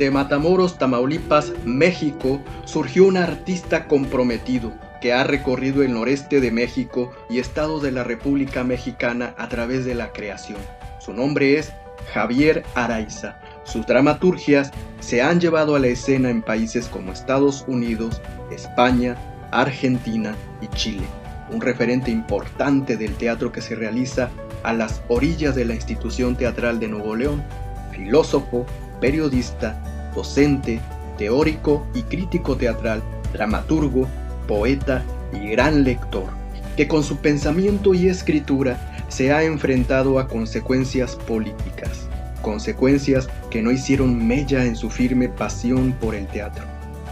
De Matamoros, Tamaulipas, México, surgió un artista comprometido que ha recorrido el noreste de México y estados de la República Mexicana a través de la creación. Su nombre es Javier Araiza. Sus dramaturgias se han llevado a la escena en países como Estados Unidos, España, Argentina y Chile. Un referente importante del teatro que se realiza a las orillas de la institución teatral de Nuevo León, filósofo, periodista, docente, teórico y crítico teatral, dramaturgo, poeta y gran lector, que con su pensamiento y escritura se ha enfrentado a consecuencias políticas, consecuencias que no hicieron mella en su firme pasión por el teatro.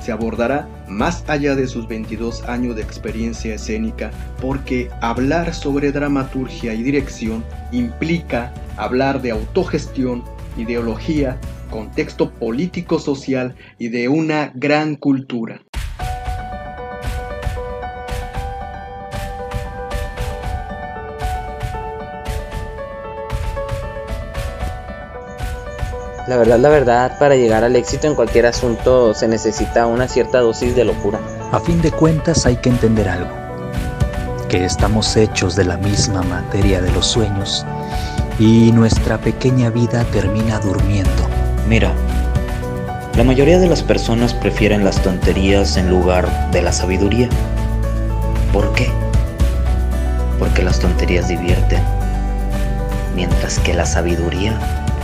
Se abordará más allá de sus 22 años de experiencia escénica porque hablar sobre dramaturgia y dirección implica hablar de autogestión, ideología, contexto político-social y de una gran cultura. La verdad, la verdad, para llegar al éxito en cualquier asunto se necesita una cierta dosis de locura. A fin de cuentas hay que entender algo, que estamos hechos de la misma materia de los sueños y nuestra pequeña vida termina durmiendo. Mira, la mayoría de las personas prefieren las tonterías en lugar de la sabiduría. ¿Por qué? Porque las tonterías divierten, mientras que la sabiduría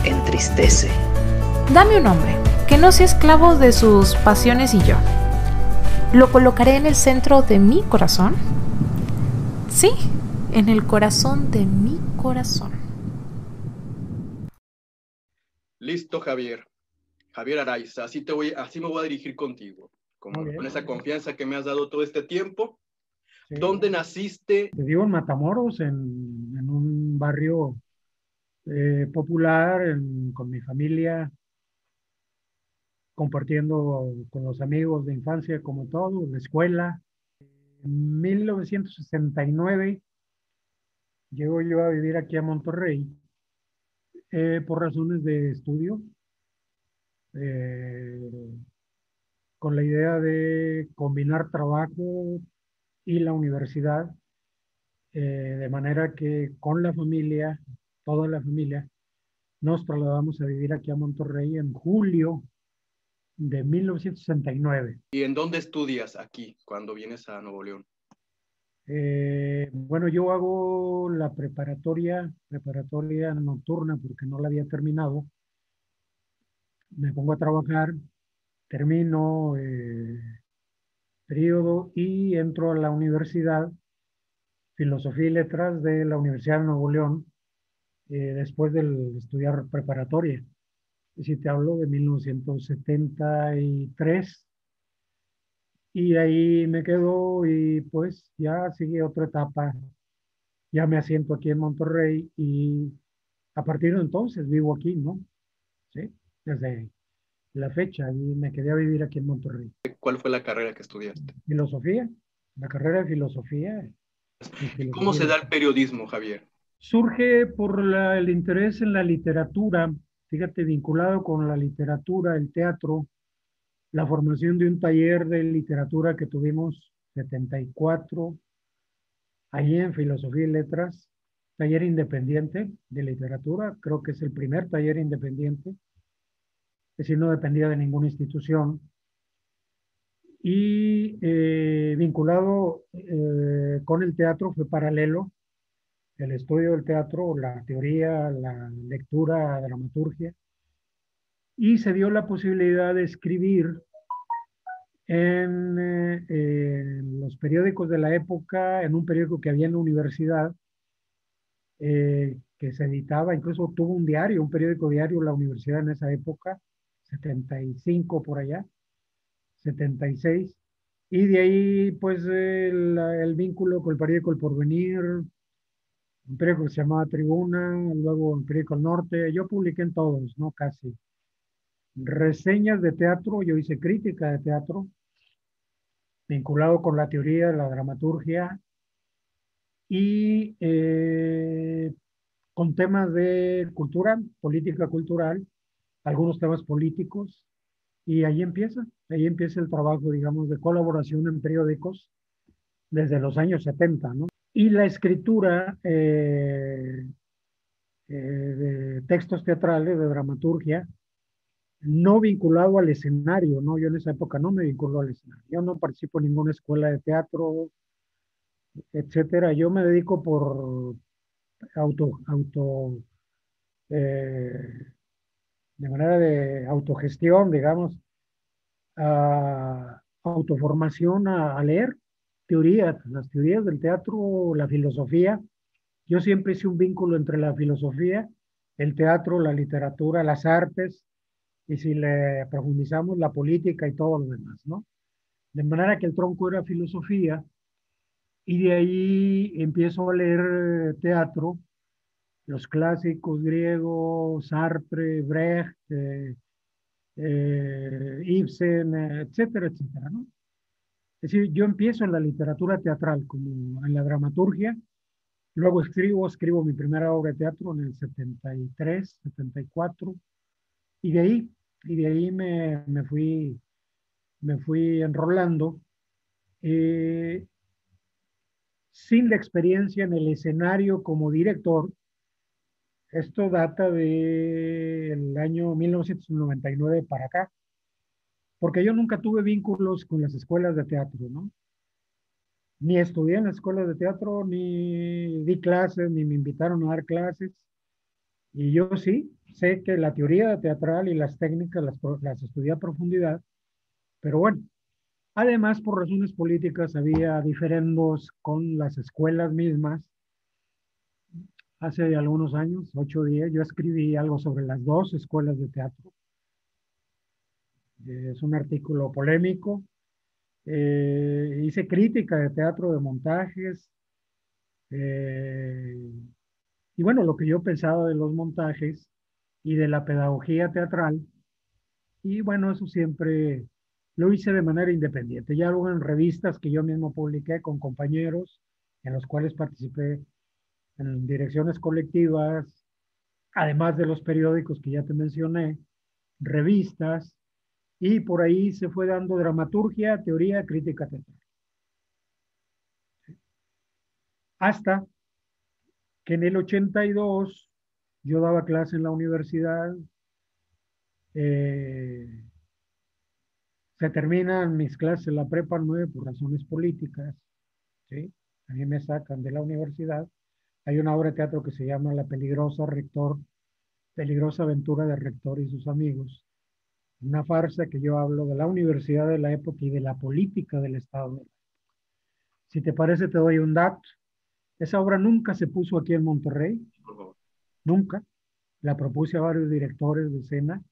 entristece. Dame un nombre, que no sea esclavo de sus pasiones y yo. ¿Lo colocaré en el centro de mi corazón? Sí, en el corazón de mi corazón. Listo, Javier. Javier Araiza, así, te voy, así me voy a dirigir contigo, con, con esa confianza que me has dado todo este tiempo. ¿Dónde naciste? Te digo en Matamoros, en, en un barrio eh, popular, en, con mi familia, compartiendo con los amigos de infancia como todo, la escuela. En 1969 llego yo a vivir aquí a Monterrey eh, por razones de estudio, eh, con la idea de combinar trabajo y la universidad, eh, de manera que con la familia, toda la familia, nos trasladamos a vivir aquí a Monterrey en julio de 1969. ¿Y en dónde estudias aquí cuando vienes a Nuevo León? Eh, bueno, yo hago la preparatoria, preparatoria nocturna porque no la había terminado. Me pongo a trabajar, termino eh, periodo y entro a la universidad, Filosofía y Letras de la Universidad de Nuevo León, eh, después de estudiar preparatoria si te hablo de 1973. Y ahí me quedo y pues ya sigue otra etapa. Ya me asiento aquí en Monterrey y a partir de entonces vivo aquí, ¿no? Sí, desde la fecha y me quedé a vivir aquí en Monterrey. ¿Cuál fue la carrera que estudiaste? Filosofía, la carrera de filosofía. ¿Cómo se da el periodismo, Javier? Surge por el interés en la literatura fíjate, vinculado con la literatura, el teatro, la formación de un taller de literatura que tuvimos 74, allí en Filosofía y Letras, taller independiente de literatura, creo que es el primer taller independiente, es decir, no dependía de ninguna institución, y eh, vinculado eh, con el teatro fue paralelo el estudio del teatro, la teoría, la lectura, la dramaturgia, y se dio la posibilidad de escribir en, eh, los periódicos de la época, en un periódico que había en la universidad, eh, que se editaba, incluso tuvo un diario, un periódico diario, la universidad en esa época, 75 por allá, 76, y de ahí pues el, el vínculo con el periódico El Porvenir, un periódico que se llamaba Tribuna, luego un periódico El Norte, yo publiqué en todos, ¿no? Casi. Reseñas de teatro, yo hice crítica de teatro, vinculado con la teoría de la dramaturgia y eh, con temas de cultura, política cultural, algunos temas políticos, Y ahí empieza, ahí empieza el trabajo, digamos, de colaboración en periódicos desde los años 70, ¿no? Y la escritura eh, eh, de textos teatrales, de dramaturgia, no vinculado al escenario, ¿no? Yo en esa época no me vinculó al escenario. Yo no participo en ninguna escuela de teatro, etcétera. Yo me dedico por auto, auto, eh, de manera de autogestión, digamos, a autoformación, a, a leer teorías, las teorías del teatro, la filosofía. Yo siempre hice un vínculo entre la filosofía, el teatro, la literatura, las artes, y si le profundizamos, la política y todo lo demás, ¿no? De manera que el tronco era filosofía, y de ahí empiezo a leer teatro, los clásicos griegos, Sartre, Brecht, eh, eh, Ibsen, etcétera, etcétera, ¿no? Es decir, yo empiezo en la literatura teatral, como en la dramaturgia, luego escribo, escribo mi primera obra de teatro en el 73, 74, y de ahí, y de ahí me, me fui, me fui enrolando. Eh, sin la experiencia en el escenario como director, esto data del año 1999 para acá porque yo nunca tuve vínculos con las escuelas de teatro, ¿no? Ni estudié en las escuelas de teatro, ni di clases, ni me invitaron a dar clases. Y yo sí, sé que la teoría teatral y las técnicas las, las estudié a profundidad, pero bueno, además por razones políticas había diferendos con las escuelas mismas. Hace algunos años, ocho días, yo escribí algo sobre las dos escuelas de teatro es un artículo polémico. Eh, hice crítica de teatro de montajes. Eh, y bueno, lo que yo pensaba de los montajes y de la pedagogía teatral. Y bueno, eso siempre lo hice de manera independiente. Ya luego en revistas que yo mismo publiqué con compañeros, en los cuales participé en direcciones colectivas, además de los periódicos que ya te mencioné, revistas, y por ahí se fue dando dramaturgia, teoría, crítica teatral. Hasta que en el 82 yo daba clase en la universidad, eh, se terminan mis clases en la prepa 9 por razones políticas, ¿sí? a mí me sacan de la universidad. Hay una obra de teatro que se llama La peligrosa rector, peligrosa aventura del rector y sus amigos, una farsa que yo hablo de la universidad de la época y de la política del Estado. Si te parece, te doy un dato. Esa obra nunca se puso aquí en Monterrey, nunca. La propuse a varios directores de escena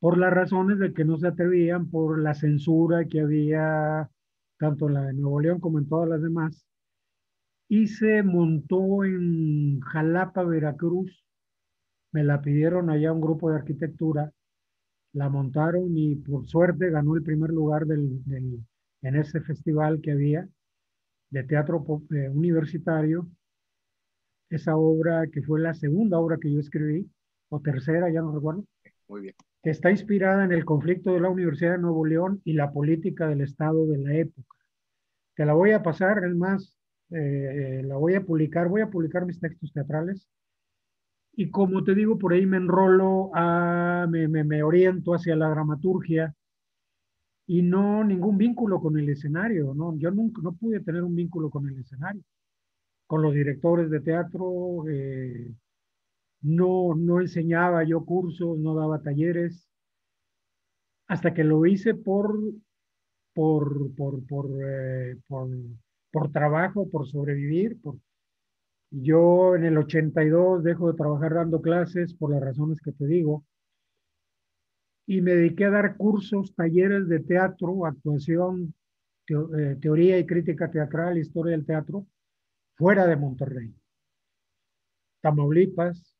por las razones de que no se atrevían, por la censura que había tanto en la de Nuevo León como en todas las demás. Y se montó en Jalapa, Veracruz. Me la pidieron allá un grupo de arquitectura la montaron y por suerte ganó el primer lugar del, en ese festival que había de teatro eh, universitario. Esa obra que fue la segunda obra que yo escribí, o tercera, ya no recuerdo. Muy bien. Que está inspirada en el conflicto de la Universidad de Nuevo León y la política del Estado de la época. Te la voy a pasar, es más, eh, la voy a publicar, voy a publicar mis textos teatrales y como te digo, por ahí me enrolo, a, me, me, me, oriento hacia la dramaturgia y no ningún vínculo con el escenario, ¿no? Yo nunca, no pude tener un vínculo con el escenario, con los directores de teatro, eh, no, no enseñaba yo cursos, no daba talleres, hasta que lo hice por, por, por, por, eh, por, por trabajo, por sobrevivir, yo en el 82 dejo de trabajar dando clases por las razones que te digo y me dediqué a dar cursos, talleres de teatro, actuación, eh, teoría y crítica teatral, historia del teatro, fuera de Monterrey. Tamaulipas,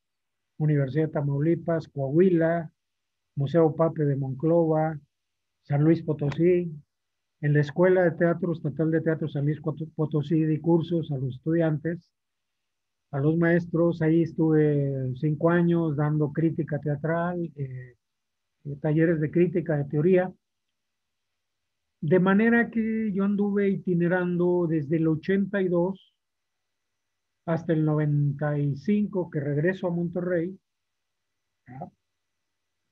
Universidad de Tamaulipas, Coahuila, Museo Pape de Monclova, San Luis Potosí, en la Escuela de Teatro Estatal de Teatro San Luis Potosí di cursos a los estudiantes a los maestros. Ahí estuve cinco años dando crítica teatral, eh, eh, talleres de crítica, de teoría. De manera que yo anduve itinerando desde el 82 hasta el 95 que regreso a Monterrey.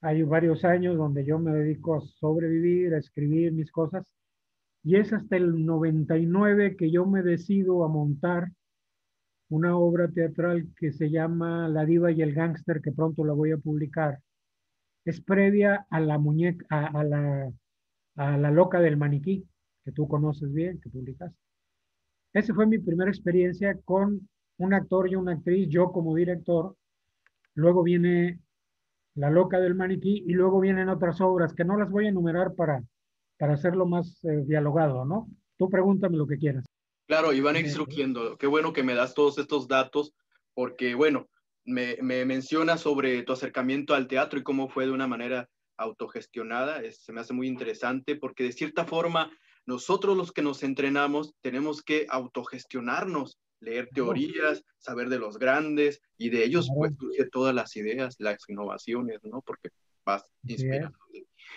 Hay varios años donde yo me dedico a sobrevivir, a escribir mis cosas. Y es hasta el 99 que yo me decido a montar una obra teatral que se llama La diva y el gángster, que pronto la voy a publicar. Es previa a la muñeca, a, la, a la loca del maniquí, que tú conoces bien, que publicaste. Esa fue mi primera experiencia con un actor y una actriz, yo como director. Luego viene La loca del maniquí y luego vienen otras obras que no las voy a enumerar para, para hacerlo más eh, dialogado, ¿no? Tú pregúntame lo que quieras. Claro, Iván surgiendo. Qué bueno que me das todos estos datos, porque, bueno, me, me mencionas sobre tu acercamiento al teatro y cómo fue de una manera autogestionada. se me hace muy interesante, porque de cierta forma, nosotros los que nos entrenamos tenemos que autogestionarnos, leer teorías, saber de los grandes, y de ellos pues surgen todas las ideas, las innovaciones, ¿no? Porque vas inspirando.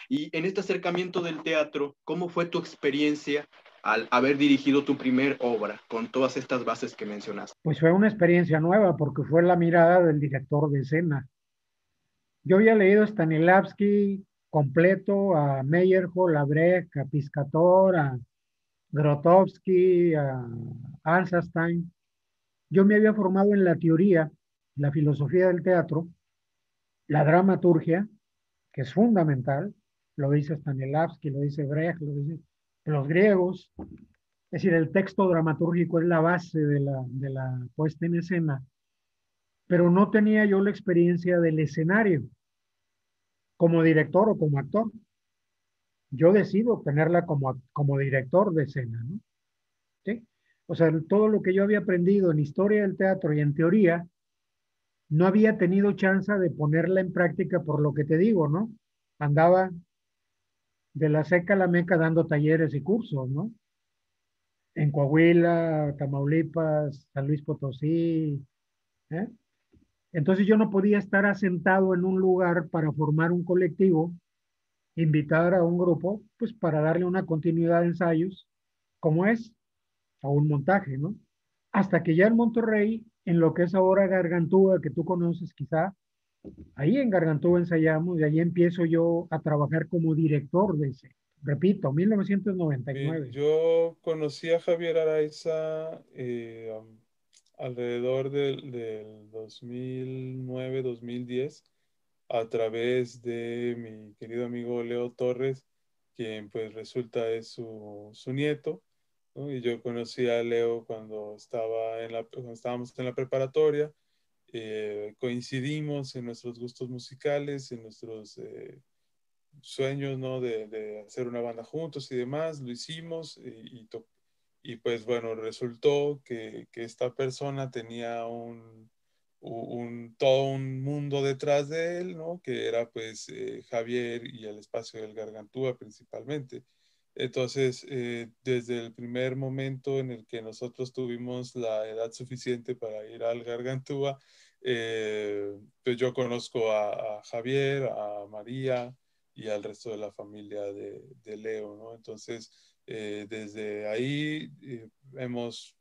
Y en este acercamiento del teatro, ¿cómo fue tu experiencia al haber dirigido tu primer obra con todas estas bases que mencionaste? Pues fue una experiencia nueva porque fue la mirada del director de escena. Yo había leído Stanislavski completo, a Meyerhold, a Brecht, a Piscator, a Grotowski, a Einstein. Yo me había formado en la teoría, la filosofía del teatro, la dramaturgia, que es fundamental, lo dice Stanislavski, lo dice Brecht, lo dice los griegos. Es decir, el texto dramatúrgico es la base de la, de la puesta en escena, pero no tenía yo la experiencia del escenario como director o como actor. Yo decido tenerla como, como director de escena, ¿no? O sea, todo lo que yo había aprendido en historia del teatro y en teoría, no había tenido chance de ponerla en práctica por lo que te digo, ¿no? Andaba de la seca a la meca dando talleres y cursos, ¿no? En Coahuila, Tamaulipas, San Luis Potosí. ¿eh? Entonces yo no podía estar asentado en un lugar para formar un colectivo, invitar a un grupo, pues para darle una continuidad de ensayos, como es, a un montaje, ¿no? Hasta que ya en Monterrey, en lo que es ahora Gargantúa, que tú conoces quizá, Ahí en Gargantúa ensayamos y ahí empiezo yo a trabajar como director de ese. Repito, 1999. yo conocí a Javier Araiza eh, alrededor del, 2009-2010 a través de mi querido amigo Leo Torres, quien pues resulta es su, nieto. Y yo conocí a Leo cuando, estaba en la, cuando estábamos en la preparatoria eh, coincidimos en nuestros gustos musicales, en nuestros eh, sueños. De, hacer una banda juntos y demás, lo hicimos y, pues bueno, resultó que, esta persona tenía un, un, todo un mundo detrás de él, ¿no? Que era pues eh, Javier y el espacio del Gargantúa principalmente. Entonces, desde el primer momento en el que nosotros tuvimos la edad suficiente para ir al Gargantúa, eh, pues yo conozco a, Javier, a María y al resto de la familia de, Leo, ¿no? Entonces, eh, desde ahí eh, hemos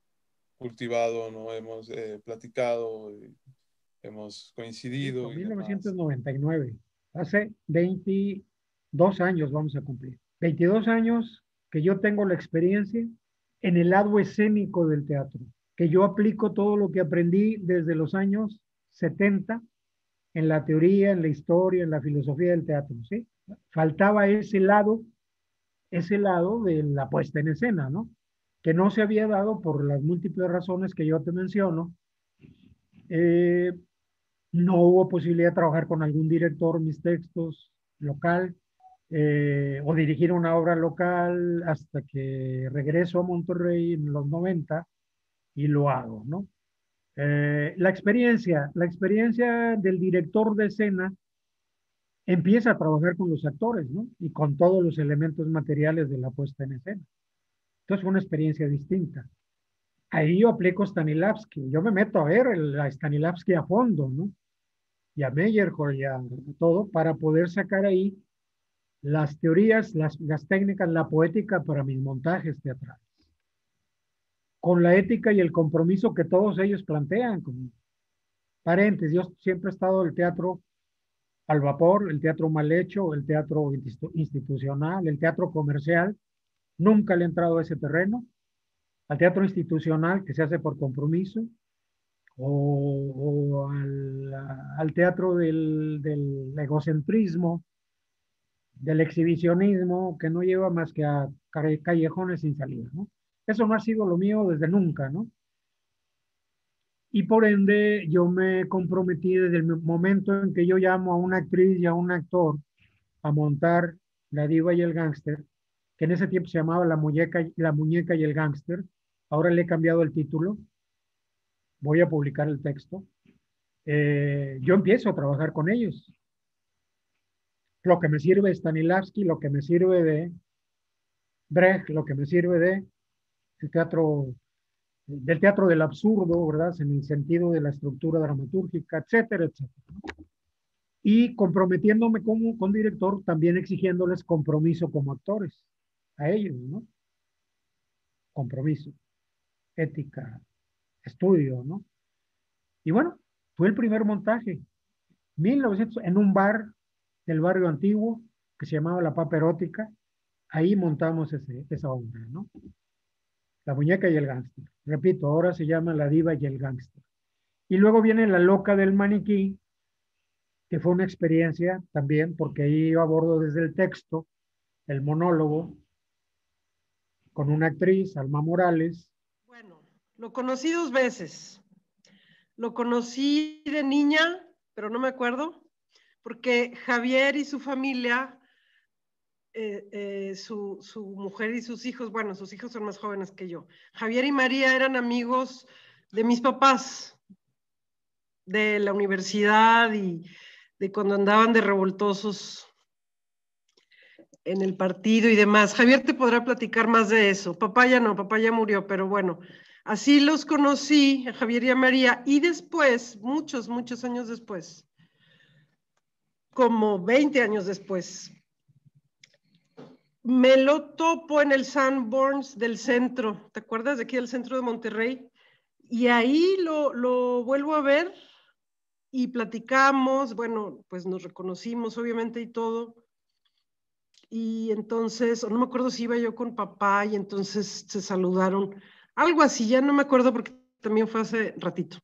cultivado, ¿no? Hemos platicado, hemos coincidido. En 1999, hace 22 años vamos a cumplir. 22 años que yo tengo la experiencia en el lado escénico del teatro, que yo aplico todo lo que aprendí desde los años 70 en la teoría, en la historia, en la filosofía del teatro, ¿sí? Faltaba ese lado, ese lado de la puesta en escena, ¿no? Que no se había dado por las múltiples razones que yo te menciono. Eh, no hubo posibilidad de trabajar con algún director mis textos local eh, o dirigir una obra local hasta que regreso a Monterrey en los 90 y lo hago, ¿no? Eh, la experiencia, la experiencia del director de escena empieza a trabajar con los actores, ¿no? Y con todos los elementos materiales de la puesta en escena. Entonces fue una experiencia distinta. Ahí yo aplico Stanislavski, yo me meto a ver a Stanislavski a fondo, ¿no? Y a Meyerhold y a todo para poder sacar ahí las teorías, las, técnicas, la poética para mis montajes teatrales, con la ética y el compromiso que todos ellos plantean. Como paréntesis, yo siempre he estado en el teatro al vapor, el teatro mal hecho, el teatro institucional, el teatro comercial. Nunca le he entrado a ese terreno. Al teatro institucional que se hace por compromiso, o, al, teatro del, del, egocentrismo, del exhibicionismo, que no lleva más que a callejones sin salida. Eso no ha sido lo mío desde nunca. Y por ende, yo me comprometí desde el momento en que yo llamo a una actriz y a un actor a montar La Diva y el Gángster, que en ese tiempo se llamaba La Muñeca, la muñeca y el Gángster. Ahora le he cambiado el título. Voy a publicar el texto. Eh, yo empiezo a trabajar con ellos. Lo que me sirve de Stanislavski, lo que me sirve de Brecht, lo que me sirve de el teatro del teatro del absurdo, ¿verdad? En el sentido de la estructura dramatúrgica, etcétera, etcétera. Y comprometiéndome como con director, también exigiéndoles compromiso como actores, a ellos, ¿no? Compromiso, ética, estudio, ¿no? Y bueno, fue el primer montaje, 1900, en un bar del barrio antiguo que se llamaba La Papa Erótica, ahí montamos ese, esa obra, ¿no? La muñeca y el gángster. Repito, ahora se llama La diva y el gángster. Y luego viene La loca del maniquí, que fue una experiencia también, porque ahí iba a bordo desde el texto, el monólogo, con una actriz, Alma Morales. Bueno, lo conocí dos veces. Lo conocí de niña, pero no me acuerdo, porque Javier y su familia eh, eh, su, mujer y sus hijos, bueno, sus hijos son más jóvenes que yo. Javier y María eran amigos de mis papás, de la universidad y de cuando andaban de revoltosos en el partido y demás. Javier te podrá platicar más de eso. Papá ya no, papá ya murió, pero bueno, así los conocí, a Javier y a María, y después, muchos, muchos años después, como 20 años después, me lo topo en el Sanborns del centro, ¿te acuerdas de aquí del centro de Monterrey? Y ahí lo, lo vuelvo a ver y platicamos, bueno, pues nos reconocimos obviamente y todo. Y entonces, no me acuerdo si iba yo con papá y entonces se saludaron, algo así, ya no me acuerdo porque también fue hace ratito.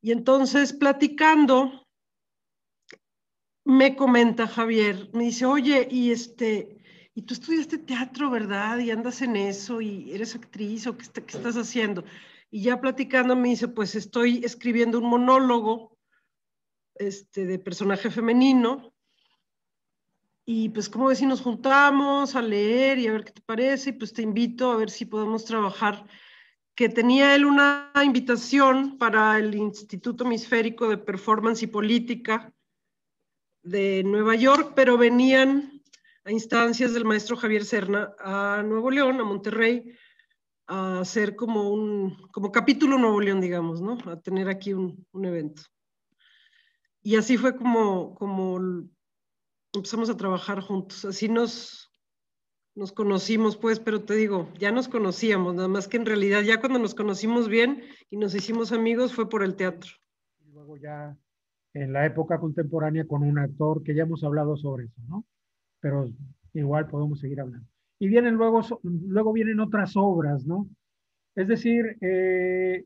Y entonces platicando, me comenta Javier, me dice, oye, y este, y tú estudiaste teatro, ¿verdad? Y andas en eso y eres actriz o qué, estás haciendo. Y ya platicando me dice, pues estoy escribiendo un monólogo este, de personaje femenino. Y pues, como ves si nos juntamos a leer y a ver qué te parece? Y pues te invito a ver si podemos trabajar. Que tenía él una invitación para el Instituto Hemisférico de Performance y Política de Nueva York, pero venían a instancias del maestro Javier Serna a Nuevo León, a Monterrey, a hacer como un, como capítulo Nuevo León, digamos, ¿no? A tener aquí un, un evento. Y así fue como, como empezamos a trabajar juntos. Así nos, nos conocimos, pues, pero te digo, ya nos conocíamos, nada más que en realidad ya cuando nos conocimos bien y nos hicimos amigos fue por el teatro. Y luego ya en la época contemporánea con un actor que ya hemos hablado sobre eso, ¿no? pero igual podemos seguir hablando. Y vienen luego, luego vienen otras obras, ¿no? Es decir, eh,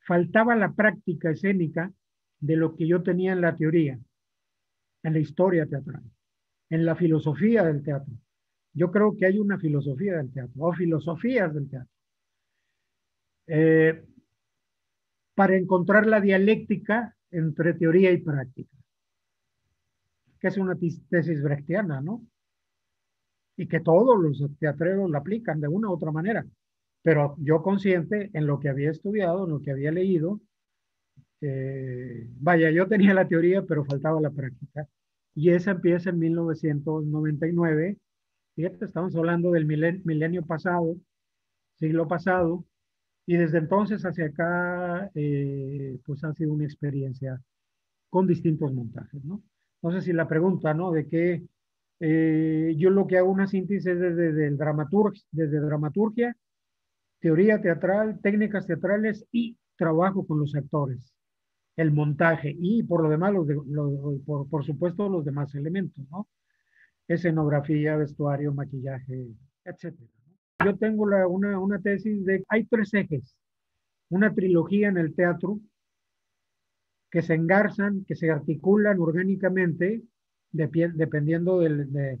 faltaba la práctica escénica de lo que yo tenía en la teoría, en la historia teatral, en la filosofía del teatro. Yo creo que hay una filosofía del teatro, o filosofías del teatro. Eh, para encontrar la dialéctica entre teoría y práctica que es una tesis brechtiana, ¿no? Y que todos los teatreros la aplican de una u otra manera. Pero yo consciente en lo que había estudiado, en lo que había leído, eh, vaya, yo tenía la teoría, pero faltaba la práctica. Y esa empieza en 1999. Fíjate, estamos hablando del milenio, pasado, siglo pasado, y desde entonces hacia acá, eh, pues ha sido una experiencia con distintos montajes, ¿no? sé si la pregunta, ¿no? De que eh, yo lo que hago una síntesis desde, desde, dramaturgia, desde dramaturgia, teoría teatral, técnicas teatrales y trabajo con los actores, el montaje y por lo demás, los por, por, supuesto, los demás elementos, ¿no? Escenografía, vestuario, maquillaje, etc. Yo tengo una, tesis de, hay tres ejes, una trilogía en el teatro que se engarzan, que se articulan orgánicamente, de, dependiendo de,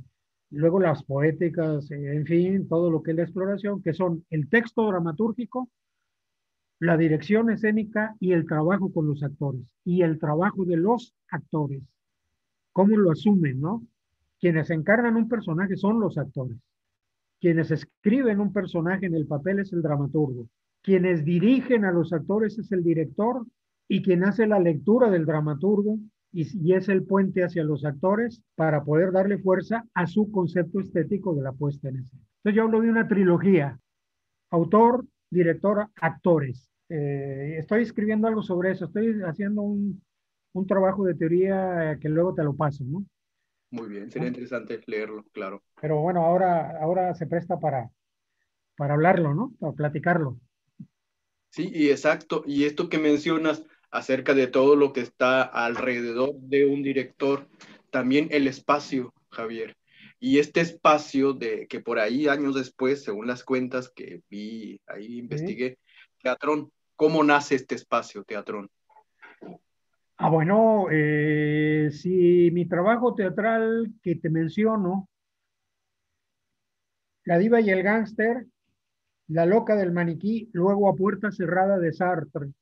luego las poéticas, en fin, todo lo que es la exploración, que son el texto dramatúrgico, la dirección escénica y el trabajo con los actores, y el trabajo de los actores, cómo lo asumen, ¿no? Quienes encarnan un personaje son los actores. Quienes escriben un personaje en el papel es el dramaturgo. Quienes dirigen a los actores es el director y quien hace la lectura del dramaturgo y, es el puente hacia los actores para poder darle fuerza a su concepto estético de la puesta en escena. Entonces yo hablo de una trilogía, autor, director, actores. Eh, estoy escribiendo algo sobre eso, estoy haciendo un, un trabajo de teoría que luego te lo paso, ¿no? Muy bien, sería interesante leerlo, claro. Pero bueno, ahora, ahora se presta para, para hablarlo, ¿no? Para platicarlo. Sí, y exacto. Y esto que mencionas acerca de todo lo que está alrededor de un director, también el espacio, Javier. Y este espacio de que por ahí años después, según las cuentas que vi, ahí investigué, Teatrón, ¿cómo nace este espacio, Teatrón? Ah, bueno, eh, si mi trabajo teatral que te menciono, La diva y el gángster, La loca del maniquí, luego a puerta cerrada de Sartre,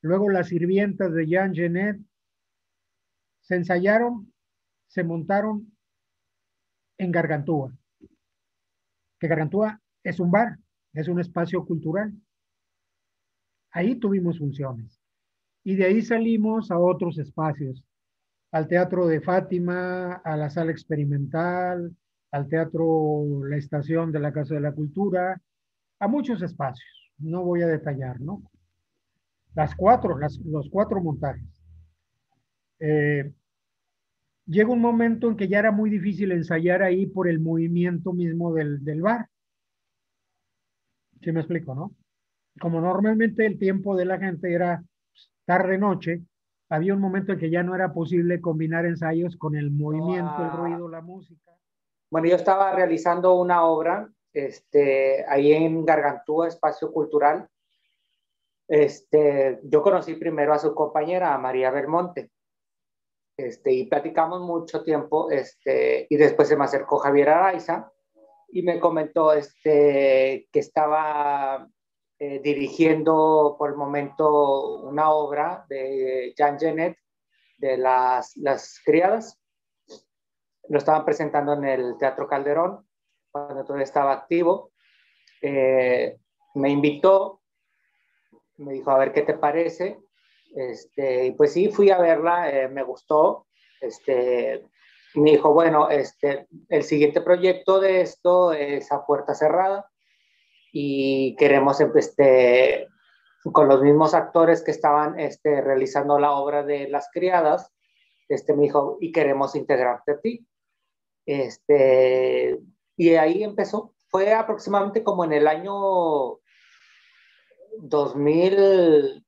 luego Las sirvientas de Jean Genet, se ensayaron, se montaron en Gargantúa, que Gargantúa es un bar, es un espacio cultural. Ahí tuvimos funciones y de ahí salimos a otros espacios, al Teatro de Fátima, a la Sala Experimental, al Teatro La Estación de la Casa de la Cultura, a muchos espacios. No voy a detallar, ¿no? Las cuatro, los cuatro montajes. Eh, llega un momento en que ya era muy difícil ensayar ahí por el movimiento mismo del, del bar. ¿Sí me explico, no? Como normalmente el tiempo de la gente era tarde-noche, había un momento en que ya no era posible combinar ensayos con el movimiento, el ruido, la música. Bueno, yo estaba realizando una obra este, ahí en Gargantúa, Espacio Cultural. Este, yo conocí primero a su compañera, a María Belmonte, este, y platicamos mucho tiempo, este, y después se me acercó Javier Araiza y me comentó este, que estaba eh, dirigiendo por el momento una obra de Jean Genet de las, las criadas. Lo estaban presentando en el Teatro Calderón cuando todavía estaba activo. Eh, me invitó, me dijo, a ver qué te parece. Este, y pues sí, fui a verla, eh, me gustó. Este, me dijo, bueno, este, el siguiente proyecto de esto es a puerta cerrada y queremos este, con los mismos actores que estaban este, realizando la obra de Las Criadas, este, me dijo, y queremos integrarte a ti. Este, y ahí empezó. Fue aproximadamente como en el año 2000,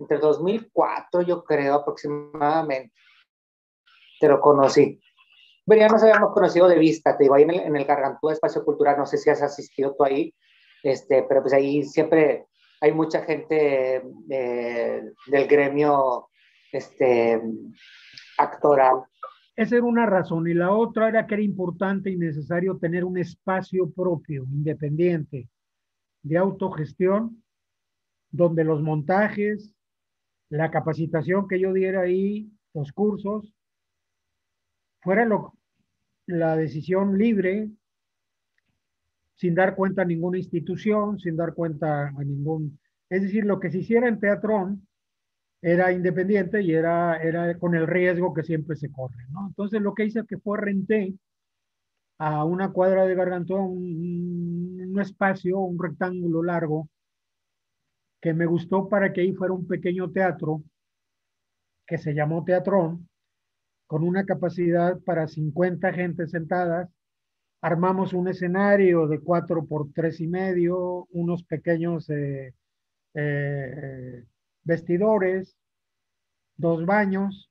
entre 2004 yo creo aproximadamente, te lo conocí. Bueno, ya nos habíamos conocido de vista, te digo, ahí en el, en el Gargantúa Espacio Cultural, no sé si has asistido tú ahí, este, pero pues ahí siempre hay mucha gente eh, del gremio este, actoral. Esa era una razón. Y la otra era que era importante y necesario tener un espacio propio, independiente, de autogestión, donde los montajes, la capacitación que yo diera ahí, los cursos, fuera lo, la decisión libre sin dar cuenta a ninguna institución, sin dar cuenta a ningún... Es decir, lo que se hiciera en Teatrón era independiente y era, era con el riesgo que siempre se corre, ¿no? Entonces lo que hice es que fue renté a una cuadra de Gargantúa un, un espacio, un rectángulo largo, que me gustó para que ahí fuera un pequeño teatro que se llamó Teatrón, con una capacidad para 50 gente sentadas. Armamos un escenario de 4 por tres y medio, unos pequeños eh, eh, vestidores, dos baños,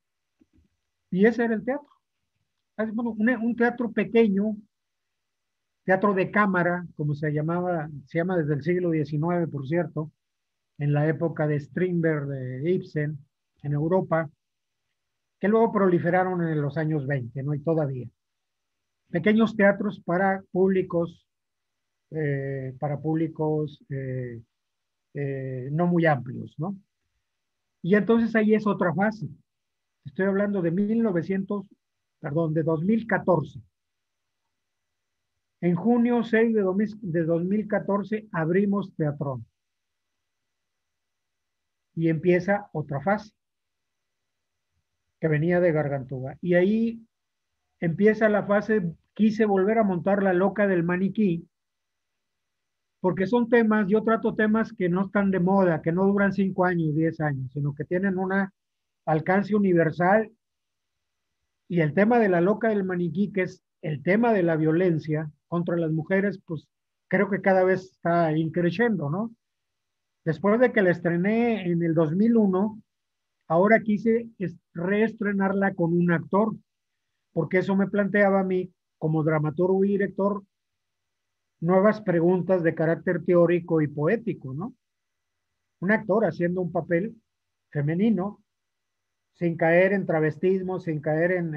y ese era el teatro. Un teatro pequeño, teatro de cámara, como se llamaba, se llama desde el siglo XIX, por cierto, en la época de Strindberg, de Ibsen, en Europa, que luego proliferaron en los años 20, ¿no? Y todavía. Pequeños teatros para públicos, eh, para públicos eh, eh, no muy amplios, ¿no? Y entonces ahí es otra fase. Estoy hablando de 1900, perdón, de 2014. En junio 6 de 2014 abrimos Teatrón. Y empieza otra fase que venía de Gargantúa. Y ahí empieza la fase, quise volver a montar la loca del maniquí, porque son temas, yo trato temas que no están de moda, que no duran cinco años, diez años, sino que tienen un alcance universal. Y el tema de la loca del maniquí, que es el tema de la violencia contra las mujeres, pues creo que cada vez está increciendo, ¿no? Después de que la estrené en el 2001, ahora quise reestrenarla con un actor, porque eso me planteaba a mí como dramaturgo y director nuevas preguntas de carácter teórico y poético, ¿no? Un actor haciendo un papel femenino, sin caer en travestismo, sin caer en,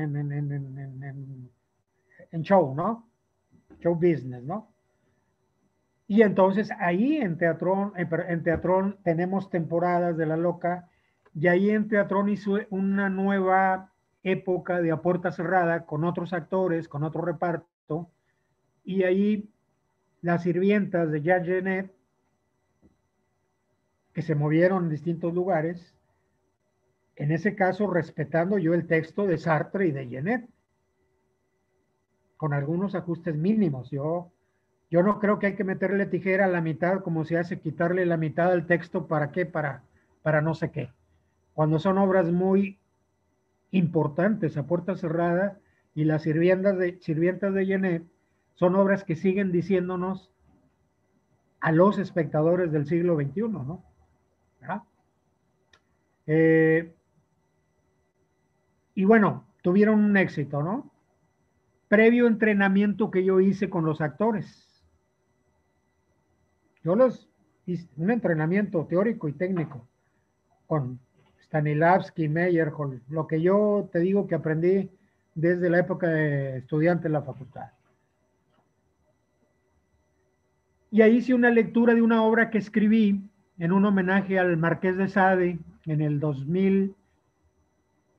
en, show, ¿no? Show business, ¿no? Y entonces ahí en Teatrón, en Teatrón tenemos temporadas de La Loca, y ahí en Teatrón hizo una nueva época de a puerta cerrada con otros actores, con otro reparto, y ahí las sirvientas de Jean Genet, que se movieron en distintos lugares, en ese caso respetando yo el texto de Sartre y de Genet, con algunos ajustes mínimos. Yo, yo no creo que hay que meterle tijera a la mitad como se hace quitarle la mitad del texto para qué, para, para no sé qué. Cuando son obras muy importantes a puerta cerrada y las sirvientas de, sirvientas de Genet son obras que siguen diciéndonos a los espectadores del siglo XXI, ¿no? Eh, y bueno, tuvieron un éxito, ¿no? Previo entrenamiento que yo hice con los actores. Yo los hice un entrenamiento teórico y técnico con Stanislavski, Meyer, con lo que yo te digo que aprendí desde la época de estudiante en la facultad. Y ahí hice una lectura de una obra que escribí en un homenaje al Marqués de Sade en el 2000,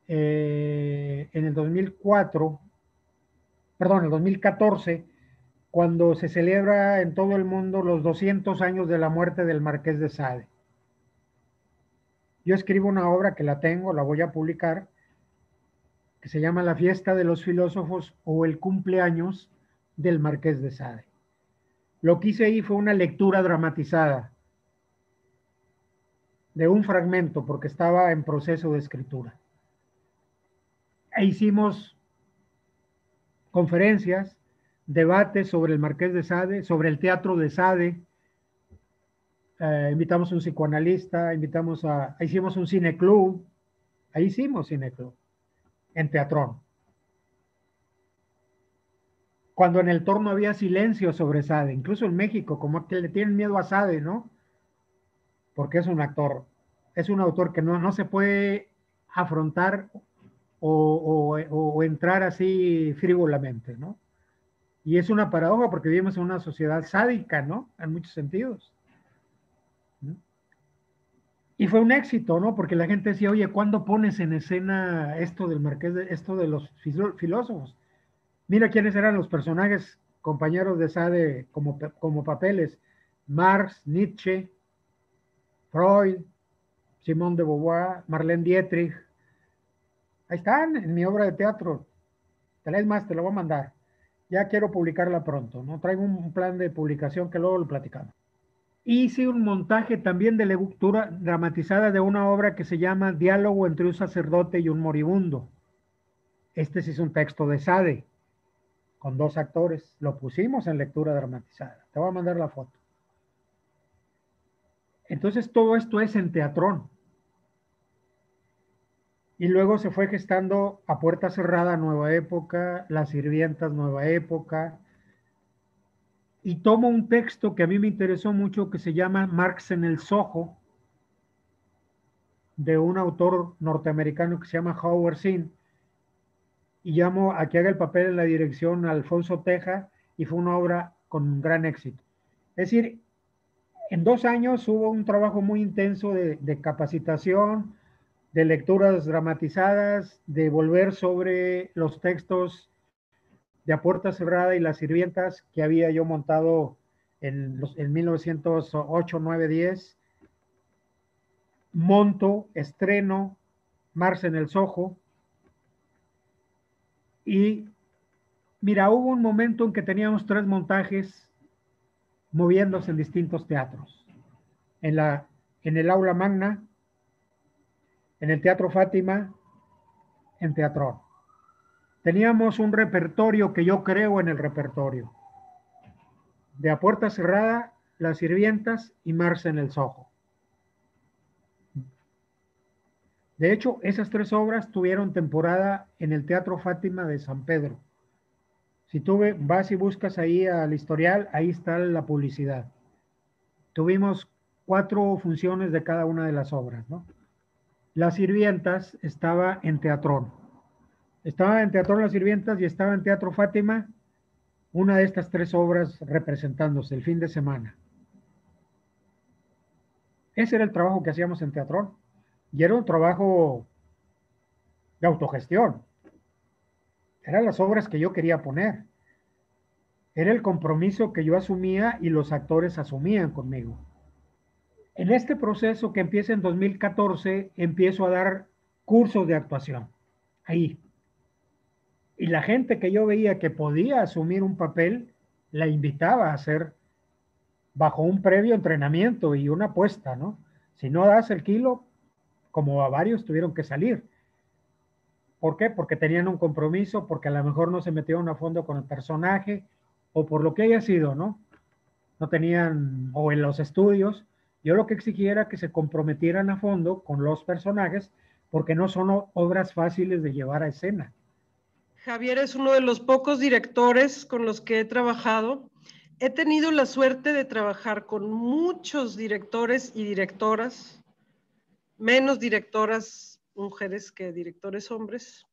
eh, en el 2004, perdón, el 2014, cuando se celebra en todo el mundo los 200 años de la muerte del Marqués de Sade. Yo escribo una obra que la tengo, la voy a publicar, que se llama La fiesta de los filósofos o el cumpleaños del Marqués de Sade. Lo que hice ahí fue una lectura dramatizada de un fragmento porque estaba en proceso de escritura. E hicimos conferencias, debates sobre el Marqués de Sade, sobre el teatro de Sade. Eh, invitamos a un psicoanalista, invitamos a, hicimos un cineclub, ahí hicimos cineclub, en Teatrón cuando en el torno había silencio sobre Sade, incluso en México, como que le tienen miedo a Sade, ¿no? Porque es un actor, es un autor que no, no se puede afrontar o, o, entrar así frívolamente, ¿no? Y es una paradoja porque vivimos en una sociedad sádica, ¿no? En muchos sentidos. Y fue un éxito, ¿no? Porque la gente decía, oye, ¿cuándo pones en escena esto del marqués, de, esto de los filósofos? Mira quiénes eran los personajes compañeros de Sade como, como papeles. Marx, Nietzsche, Freud, Simón de Beauvoir, Marlene Dietrich. Ahí están en mi obra de teatro. Te más, te lo voy a mandar. Ya quiero publicarla pronto, ¿no? Traigo un plan de publicación que luego lo platicamos. Hice un montaje también de lectura dramatizada de una obra que se llama Diálogo entre un sacerdote y un moribundo este sí es un texto de Sade, con dos actores. Lo pusimos en lectura dramatizada. Te voy a mandar la foto. Entonces todo esto es en teatrón. Y luego se fue gestando a puerta cerrada Nueva Época, Las Sirvientas Nueva Época. Y tomo un texto que a mí me interesó mucho que se llama Marx en el Soho, de un autor norteamericano que se llama Howard Zinn. Y llamo a que haga el papel en la dirección Alfonso Teja y fue una obra con gran éxito. Es decir, en dos años hubo un trabajo muy intenso de capacitación, de lecturas dramatizadas, de volver sobre los textos de A Puerta Cerrada y Las Sirvientas que había yo montado en, los, en 1908, 9, 10. Monto, estreno, Mars en el Soho. Y mira, hubo un momento en que teníamos tres montajes moviéndose en distintos teatros. En, la, en el aula magna, en el Teatro Fátima, en Teatrón. Teníamos un repertorio que yo creo en el repertorio. De a puerta cerrada, Las Sirvientas y Marce en el Soho. De hecho, esas tres obras tuvieron temporada en el Teatro Fátima de San Pedro. Si tú vas y buscas ahí al historial, ahí está la publicidad. Tuvimos cuatro funciones de cada una de las obras, ¿no? Las Sirvientas estaba en Teatrón. Estaba en Teatrón Las Sirvientas y estaba en Teatro Fátima, una de estas tres obras representándose el fin de semana. Ese era el trabajo que hacíamos en Teatrón. Y era un trabajo de autogestión. Eran las obras que yo quería poner. Era el compromiso que yo asumía y los actores asumían conmigo. En este proceso que empieza en 2014, empiezo a dar cursos de actuación. Ahí. Y la gente que yo veía que podía asumir un papel, la invitaba a hacer bajo un previo entrenamiento y una apuesta, ¿no? Si no das el kilo, como a varios tuvieron que salir. ¿Por qué? Porque tenían un compromiso, porque a lo mejor no se metieron a fondo con el personaje, o por lo que haya sido, ¿no? No tenían, o en los estudios, yo lo que exigía era que se comprometieran a fondo con los personajes porque no son obras fáciles de llevar a escena. Javier es uno de los pocos directores con los que he trabajado. He tenido la suerte de trabajar con muchos directores y directoras, menos directoras mujeres que directores hombres,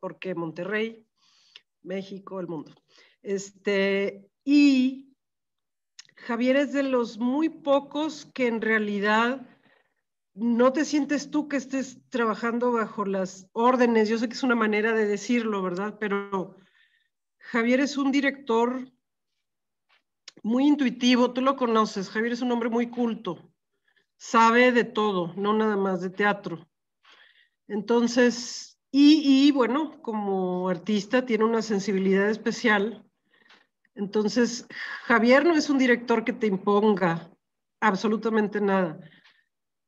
porque Monterrey, México, el mundo. Este, y Javier es de los muy pocos que en realidad no te sientes tú que estés trabajando bajo las órdenes. Yo sé que es una manera de decirlo, ¿verdad? Pero Javier es un director muy intuitivo, tú lo conoces. Javier es un hombre muy culto, sabe de todo, no nada más de teatro. Entonces, y, y bueno, como artista tiene una sensibilidad especial entonces, Javier no es un director que te imponga absolutamente nada.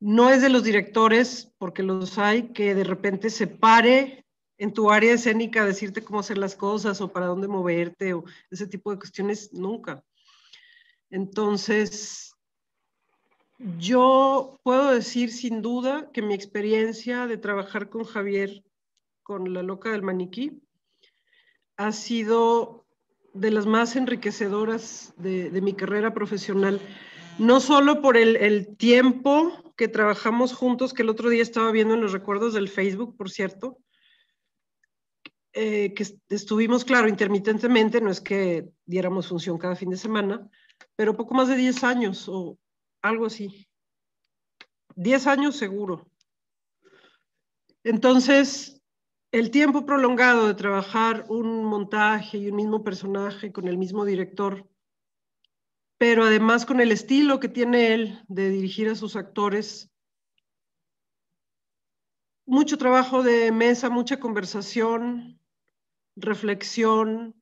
No es de los directores, porque los hay, que de repente se pare en tu área escénica a decirte cómo hacer las cosas o para dónde moverte o ese tipo de cuestiones, nunca. Entonces, yo puedo decir sin duda que mi experiencia de trabajar con Javier, con La Loca del Maniquí, ha sido de las más enriquecedoras de, mi carrera profesional, no solo por el, tiempo que trabajamos juntos, que el otro día estaba viendo en los recuerdos del Facebook, por cierto, eh, que estuvimos, claro, intermitentemente, no es que diéramos función cada fin de semana, pero poco más de 10 años o algo así. 10 años seguro. Entonces, el tiempo prolongado de trabajar un montaje y un mismo personaje con el mismo director, pero además con el estilo que tiene él de dirigir a sus actores, mucho trabajo de mesa, mucha conversación, reflexión,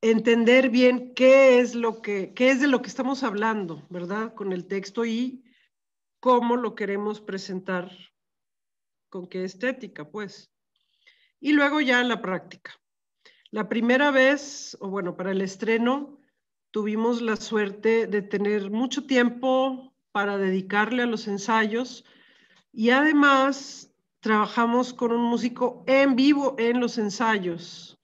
entender bien qué es lo que qué es de lo que estamos hablando, ¿verdad? Con el texto y cómo lo queremos presentar con qué estética, pues. y luego ya la práctica. La primera vez, o bueno, para el estreno, tuvimos la suerte de tener mucho tiempo para dedicarle a los ensayos y además trabajamos con un músico en vivo en los ensayos,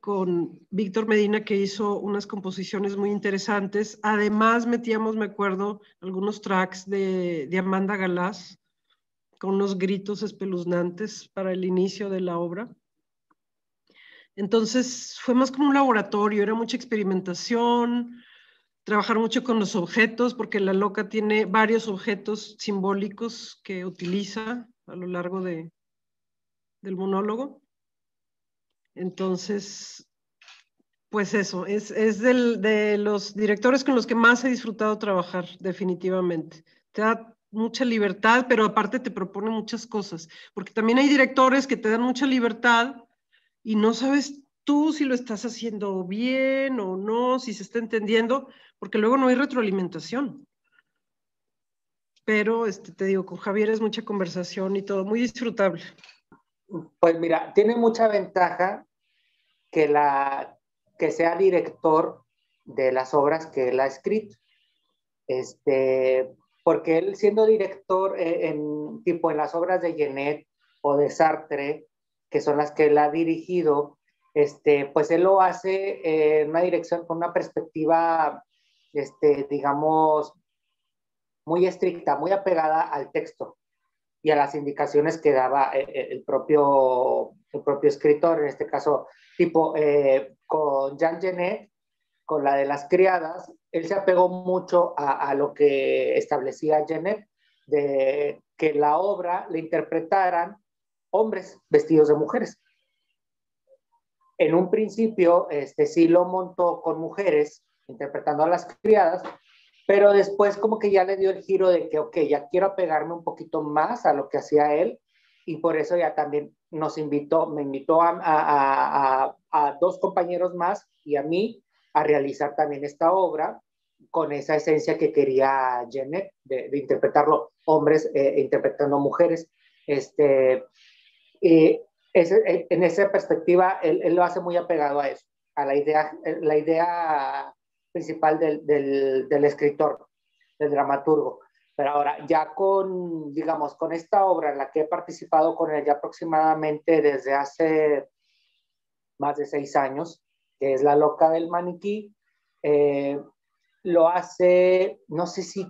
con Víctor Medina que hizo unas composiciones muy interesantes. Además metíamos, me acuerdo, algunos tracks de, de Amanda Galás con unos gritos espeluznantes para el inicio de la obra. Entonces fue más como un laboratorio, era mucha experimentación, trabajar mucho con los objetos, porque la loca tiene varios objetos simbólicos que utiliza a lo largo de, del monólogo. Entonces, pues eso, es, es de los directores con los que más he disfrutado trabajar, definitivamente. Te da mucha libertad, pero aparte te propone muchas cosas, porque también hay directores que te dan mucha libertad y no sabes tú si lo estás haciendo bien o no, si se está entendiendo, porque luego no hay retroalimentación. Pero este, te digo, con Javier es mucha conversación y todo, muy disfrutable. Pues mira, tiene mucha ventaja que, la, que sea director de las obras que él ha escrito. Este, porque él siendo director eh, en, tipo en las obras de Genet o de Sartre, que son las que él ha dirigido, este, pues él lo hace en una dirección con una perspectiva, este, digamos, muy estricta, muy apegada al texto y a las indicaciones que daba eh, eh, el, propio, el propio escritor, en este caso, tipo eh, con Jean Genet, con la de las criadas, él se apegó mucho a, lo que establecía Genet, de que la obra le interpretaran hombres vestidos de mujeres en un principio, este sí lo montó con mujeres, interpretando a las criadas, pero después como que ya le dio el giro de que, ok, ya quiero apegarme un poquito más a lo que hacía él, y por eso ya también nos invitó, me invitó a, a, a, dos compañeros más y a mí a realizar también esta obra con esa esencia que quería Janet, de, de interpretarlo hombres eh, interpretando mujeres. Este, eh, en esa perspectiva, él, lo hace muy apegado a eso, a la idea, idea principal del, escritor, del dramaturgo. Pero ahora, ya con, digamos, con esta obra en la que he participado con él ya aproximadamente desde hace más de seis años, que es La Loca del Maniquí, eh, lo hace, no sé si,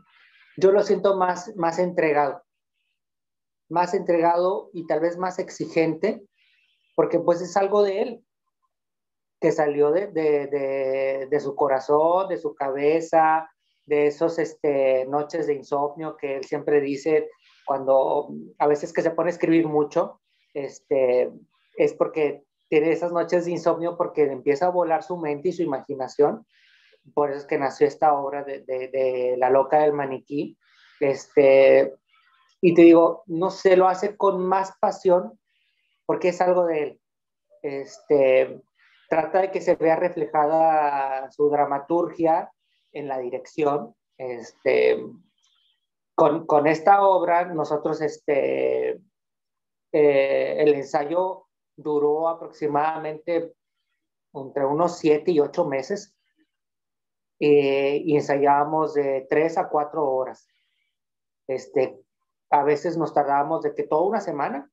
yo lo siento más entregado, más entregado y tal vez más exigente porque pues es algo de él, que salió de, de, de, su corazón, de su cabeza, de esos este, noches de insomnio que él siempre dice cuando a veces que se pone a escribir mucho, este, es porque tiene esas noches de insomnio porque empieza a volar su mente y su imaginación. Por eso es que nació esta obra de, de, de La loca del maniquí. Este, y te digo, no se lo hace con más pasión porque es algo de él. Este, trata de que se vea reflejada su dramaturgia en la dirección. Este, con, con esta obra, nosotros, este, eh, el ensayo duró aproximadamente entre unos siete y ocho meses eh, y ensayábamos de tres a cuatro horas. Este, a veces nos tardábamos de que toda una semana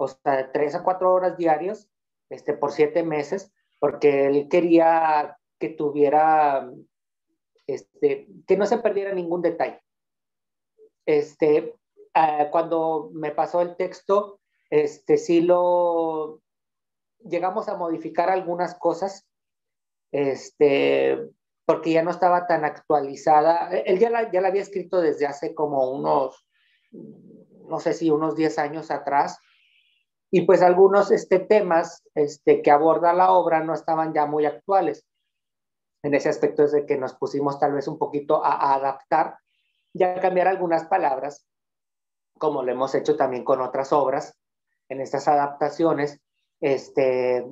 o sea, tres a cuatro horas diarias, este, por siete meses, porque él quería que tuviera, este, que no se perdiera ningún detalle. Este, uh, cuando me pasó el texto, este, sí lo, llegamos a modificar algunas cosas, este, porque ya no estaba tan actualizada. Él ya la, ya la había escrito desde hace como unos, no sé si unos 10 años atrás, y pues algunos este, temas este, que aborda la obra no estaban ya muy actuales. En ese aspecto es de que nos pusimos tal vez un poquito a, adaptar y a cambiar algunas palabras, como lo hemos hecho también con otras obras, en estas adaptaciones, este,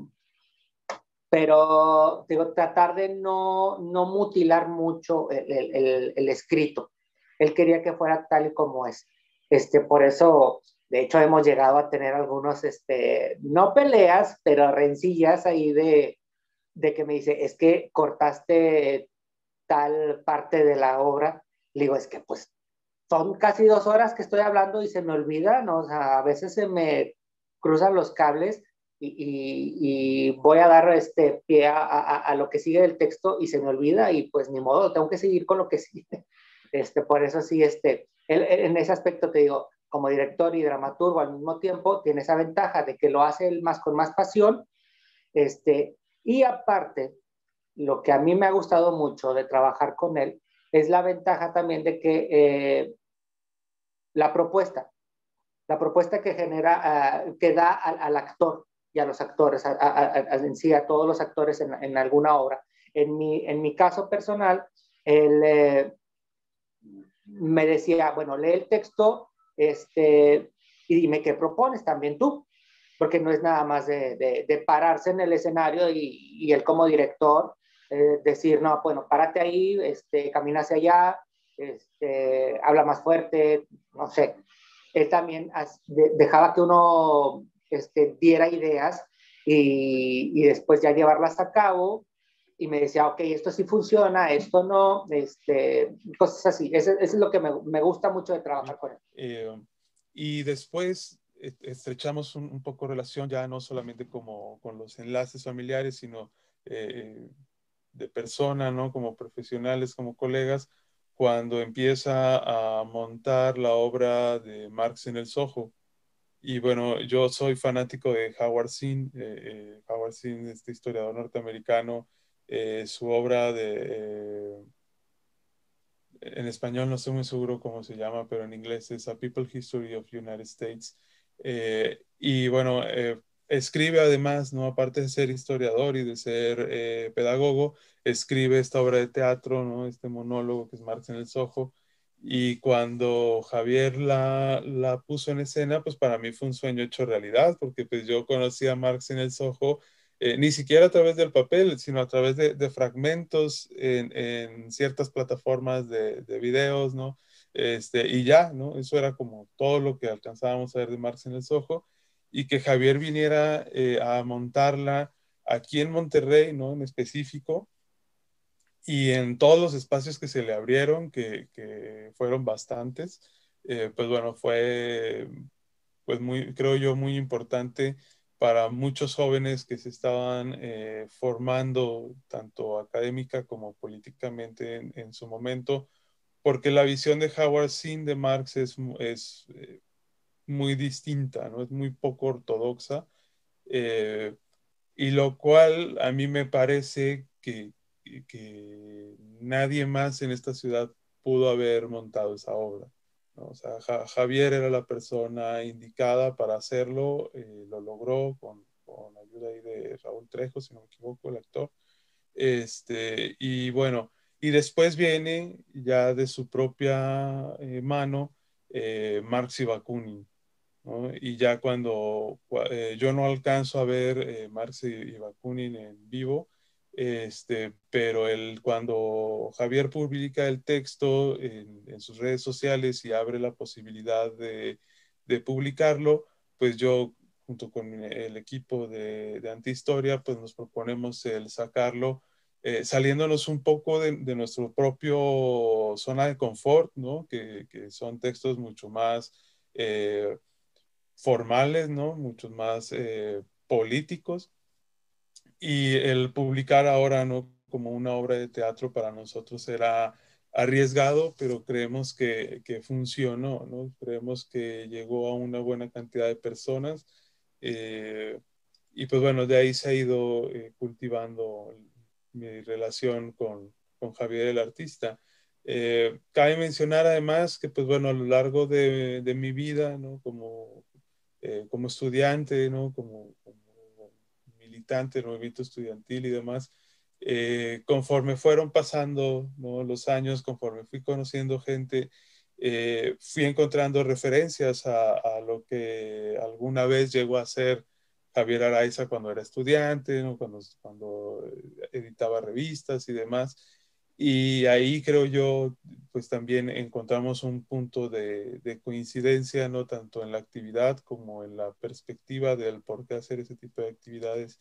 pero digo, tratar de no, no mutilar mucho el, el, el, el, escrito. Él quería que fuera tal y como es. Este, por eso De hecho, hemos llegado a tener algunos, este, no peleas, pero rencillas ahí de, de que me dice, es que cortaste tal parte de la obra. Le digo, es que pues son casi dos horas que estoy hablando y se me olvida, ¿no? O sea, a veces se me cruzan los cables y, voy a dar este pie a, a, lo que sigue del texto y se me olvida y pues ni modo, tengo que seguir con lo que sigue. Este, por eso sí, este, en ese aspecto te digo, como director y dramaturgo al mismo tiempo, tiene esa ventaja de que lo hace él más con más pasión. Este, y aparte, lo que a mí me ha gustado mucho de trabajar con él es la ventaja también de que eh, la propuesta, la propuesta que genera, ah, que da al, actor y a los actores, en sí, a todos los actores en, alguna obra. En mi, en mi caso personal, él eh, me decía, bueno, lee el texto este, y dime qué propones también tú, porque no es nada más de, de, pararse en el escenario y, y él como director eh, decir, no, bueno, párate ahí, este, camina hacia allá, este, habla más fuerte, no sé. Él también dejaba que uno este, diera ideas y, y, después ya llevarlas a cabo y me decía, ok, esto sí funciona, esto no, este, cosas así. Eso, es lo que me, me, gusta mucho de trabajar con él. Eh, y después e, estrechamos un, un, poco relación ya no solamente como con los enlaces familiares, sino eh, de persona, ¿no? Como profesionales, como colegas, cuando empieza a montar la obra de Marx en el Soho. Y bueno, yo soy fanático de Howard Zinn. Eh, eh, Howard Zinn, este historiador norteamericano, eh, su obra de... en español no estoy muy seguro cómo se llama, pero en inglés es A People History of United States. y bueno, escribe además, ¿no? aparte de ser historiador y de ser eh, pedagogo, escribe esta obra de teatro, ¿no? este monólogo que es Marx en el Soho. Y cuando Javier la, la, puso en escena, pues para mí fue un sueño hecho realidad, porque pues yo conocí a Marx en el Soho, eh, ni siquiera a través del papel, sino a través de, fragmentos en, ciertas plataformas de, de, videos, ¿no? Este, y ya, ¿no? Eso era como todo lo que alcanzábamos a ver de Marx en el Soho y que Javier viniera eh, a montarla aquí en Monterrey, ¿no? En específico, y en todos los espacios que se le abrieron, que, que fueron bastantes, eh, pues bueno, fue, pues muy, creo yo, muy importante para muchos jóvenes que se estaban eh, formando tanto académica como políticamente en, su momento, porque la visión de Howard Zinn de Marx es, es muy distinta, ¿no? Es muy poco ortodoxa, eh, y lo cual a mí me parece que, que, nadie más en esta ciudad pudo haber montado esa obra. O sea, Javier era la persona indicada para hacerlo, eh, lo logró con, con ayuda ahí de Raúl Trejo, si no me equivoco, el actor. Este, y bueno, y después viene ya de su propia eh, mano eh, Marx y Bakunin, y ya cuando yo no alcanzo a ver Marx y, Bakunin en vivo, este, pero cuando Javier publica el texto en, sus redes sociales y abre la posibilidad de, publicarlo, pues yo junto con el equipo de, Antihistoria, pues nos proponemos el sacarlo eh, saliéndonos un poco de, de, nuestro propio zona de confort, ¿no? Que, son textos mucho más eh, formales, ¿no? Muchos más eh, políticos. Y el publicar ahora, ¿no? Como una obra de teatro para nosotros era arriesgado, pero creemos que, que funcionó, ¿no? Creemos que llegó a una buena cantidad de personas. Eh, y pues bueno, de ahí se ha ido eh, cultivando mi relación con, con Javier el artista. Eh, cabe mencionar además que, pues bueno, a lo largo de, de mi vida, ¿no? Como, eh, como estudiante, ¿no? como, militante del movimiento estudiantil y demás, eh, conforme fueron pasando ¿no? los años, conforme fui conociendo gente, eh, fui encontrando referencias a, a, lo que alguna vez llegó a ser Javier Araiza cuando era estudiante, ¿no? cuando, cuando editaba revistas y demás. Y ahí creo yo, pues también encontramos un punto de, de, coincidencia, no tanto en la actividad como en la perspectiva del por qué hacer ese tipo de actividades.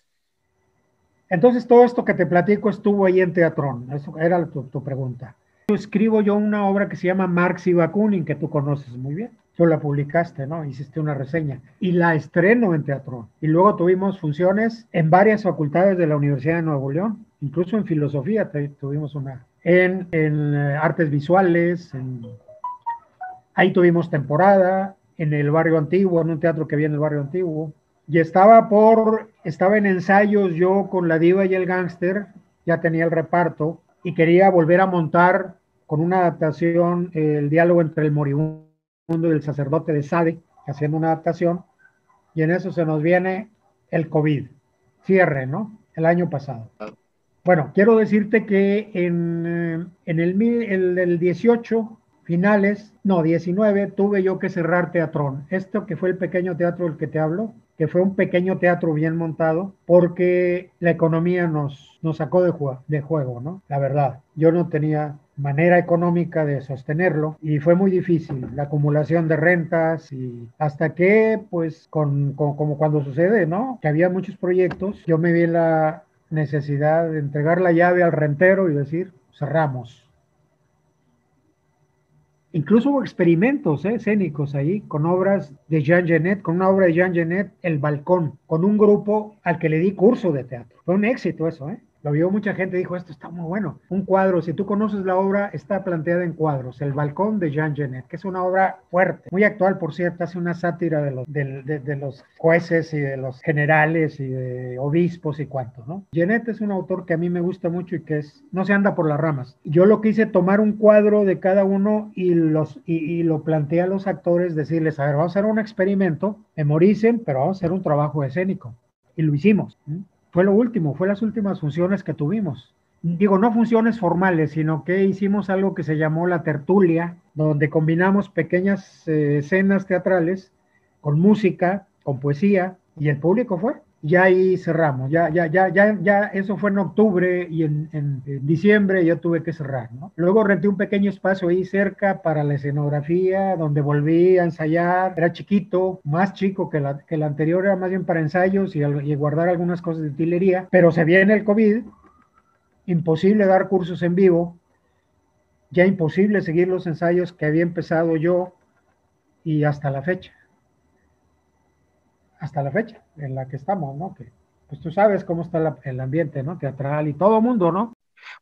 Entonces todo esto que te platico estuvo ahí en Teatrón, eso era tu, tu pregunta. Yo escribo yo una obra que se llama Marx y Bakunin, que tú conoces muy bien. Tú la publicaste, ¿no? Hiciste una reseña. Y la estreno en Teatrón. Y luego tuvimos funciones en varias facultades de la Universidad de Nuevo León, incluso en filosofía tuvimos una en, en eh, artes visuales, en, ahí tuvimos temporada, en el barrio antiguo, en un teatro que había en el barrio antiguo. Y estaba por, estaba en ensayos yo con la diva y el gángster, ya tenía el reparto, y quería volver a montar con una adaptación el diálogo entre el moribundo y el sacerdote de Sade, haciendo una adaptación, y en eso se nos viene el COVID, cierre, ¿no? El año pasado. Bueno, quiero decirte que en, eh, en el, el, el 18 finales, no, 19, tuve yo que cerrar Teatrón. Esto que fue el pequeño teatro del que te hablo, que fue un pequeño teatro bien montado, porque la economía nos, sacó de, juego, de juego, ¿no? La verdad, yo no tenía manera económica de sostenerlo y fue muy difícil la acumulación de rentas y hasta que pues con, con, como cuando sucede no que había muchos proyectos yo me vi la necesidad de entregar la llave al rentero y decir, cerramos. Incluso hubo experimentos ¿eh? escénicos ahí con obras de Jean Genet, con una obra de Jean Genet, El Balcón, con un grupo al que le di curso de teatro. Fue un éxito eso, ¿eh? Lo vio mucha gente, dijo, esto está muy bueno. Un cuadro, si tú conoces la obra, está planteada en cuadros. El balcón de Jean Genet, que es una obra fuerte, muy actual, por cierto, hace una sátira de los, de, los jueces y de los generales y de obispos y cuanto, ¿no? Genet es un autor que a mí me gusta mucho y que es, no se anda por las ramas. Yo lo quise tomar un cuadro de cada uno y, los, y, y lo planteé a los actores, decirles, a ver, vamos a hacer un experimento, memoricen, pero vamos a hacer un trabajo escénico. Y lo hicimos. Fue lo último, fue las últimas funciones que tuvimos. Digo, no funciones formales, sino que hicimos algo que se llamó la tertulia, donde combinamos pequeñas eh, escenas teatrales con música, con poesía, y el público fue. Ya ahí cerramos, ya, ya, ya, ya, ya, eso fue en octubre y en, diciembre yo tuve que cerrar. Luego renté un pequeño espacio ahí cerca para la escenografía, donde volví a ensayar, era chiquito, más chico que la, que la anterior, era más bien para ensayos y, y guardar algunas cosas de utilería, pero se viene el COVID, imposible dar cursos en vivo, ya imposible seguir los ensayos que había empezado yo y hasta la fecha hasta la fecha en la que estamos, ¿no? Que pues tú sabes cómo está el ambiente, ¿no? Teatral y todo mundo, ¿no?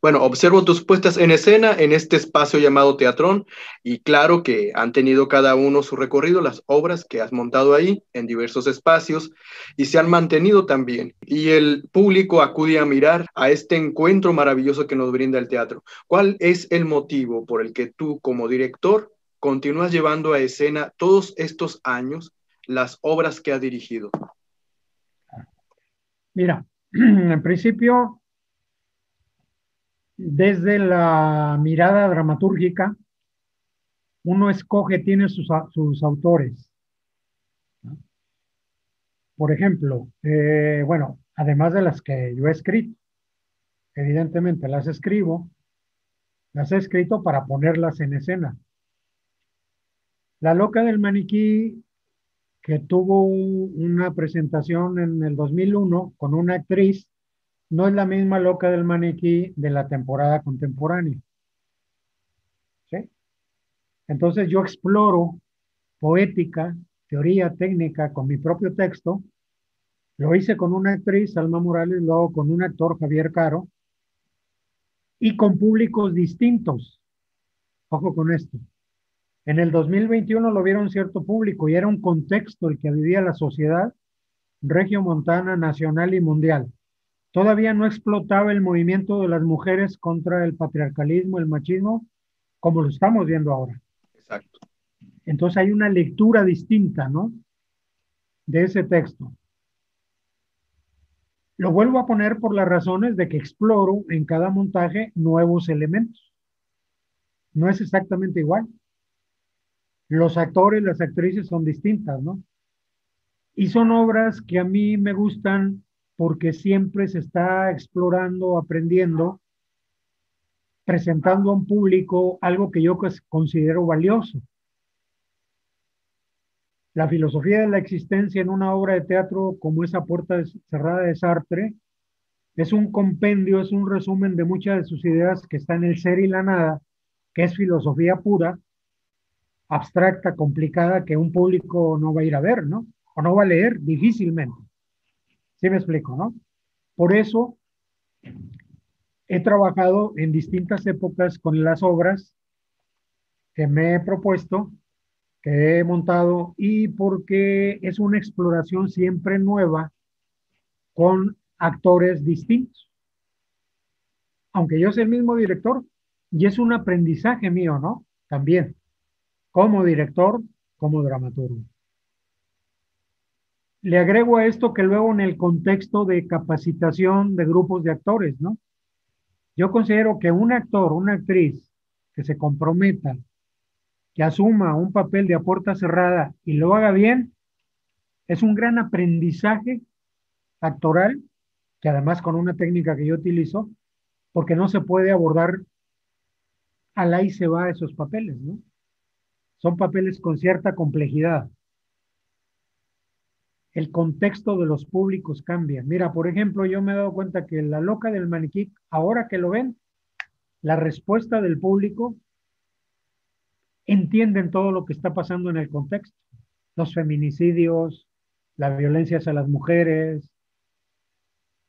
Bueno, observo tus puestas en escena en este espacio llamado Teatrón y claro que han tenido cada uno su recorrido, las obras que has montado ahí en diversos espacios y se han mantenido también. Y el público acude a mirar a este encuentro maravilloso que nos brinda el teatro. ¿Cuál es el motivo por el que tú como director continúas llevando a escena todos estos años las obras que ha dirigido? Mira, en principio, desde la mirada dramatúrgica, uno escoge, tiene sus, sus autores. Por ejemplo, eh, bueno, además de las que yo he escrito, evidentemente las escribo, las he escrito para ponerlas en escena. La loca del maniquí que tuvo una presentación en el 2001 con una actriz, no es la misma loca del maniquí de la temporada contemporánea. ¿Sí? Entonces yo exploro poética, teoría, técnica con mi propio texto. Lo hice con una actriz, Alma Morales, luego con un actor, Javier Caro, y con públicos distintos. Ojo con esto. En el 2021 lo vieron cierto público y era un contexto el que vivía la sociedad regiomontana, nacional y mundial. Todavía no explotaba el movimiento de las mujeres contra el patriarcalismo, el machismo, como lo estamos viendo ahora. Exacto. Entonces hay una lectura distinta, ¿no? De ese texto. Lo vuelvo a poner por las razones de que exploro en cada montaje nuevos elementos. No es exactamente igual los actores, las actrices son distintas, ¿no? Y son obras que a mí me gustan porque siempre se está explorando, aprendiendo presentando a un público algo que yo considero valioso. La filosofía de la existencia en una obra de teatro como esa puerta cerrada de Sartre es un compendio, es un resumen de muchas de sus ideas que está en el ser y la nada, que es filosofía pura, abstracta, complicada, que un público no va a ir a ver, ¿no? O no va a leer difícilmente. ¿Sí me explico, no? Por eso he trabajado en distintas épocas con las obras que me he propuesto, que he montado, y porque es una exploración siempre nueva con actores distintos. Aunque yo sea el mismo director, y es un aprendizaje mío, ¿no? También, como director, como dramaturgo. Le agrego a esto que luego en el contexto de capacitación de grupos de actores, ¿no? Yo considero que un actor, una actriz que se comprometa, que asuma un papel de a puerta cerrada y lo haga bien, es un gran aprendizaje actoral que además con una técnica que yo utilizo, porque no se puede abordar al ahí se va esos papeles, ¿no? Son papeles con cierta complejidad. El contexto de los públicos cambia. Mira, por ejemplo, yo me he dado cuenta que la loca del maniquí, ahora que lo ven, la respuesta del público entienden todo lo que está pasando en el contexto. Los feminicidios, la violencia hacia las mujeres,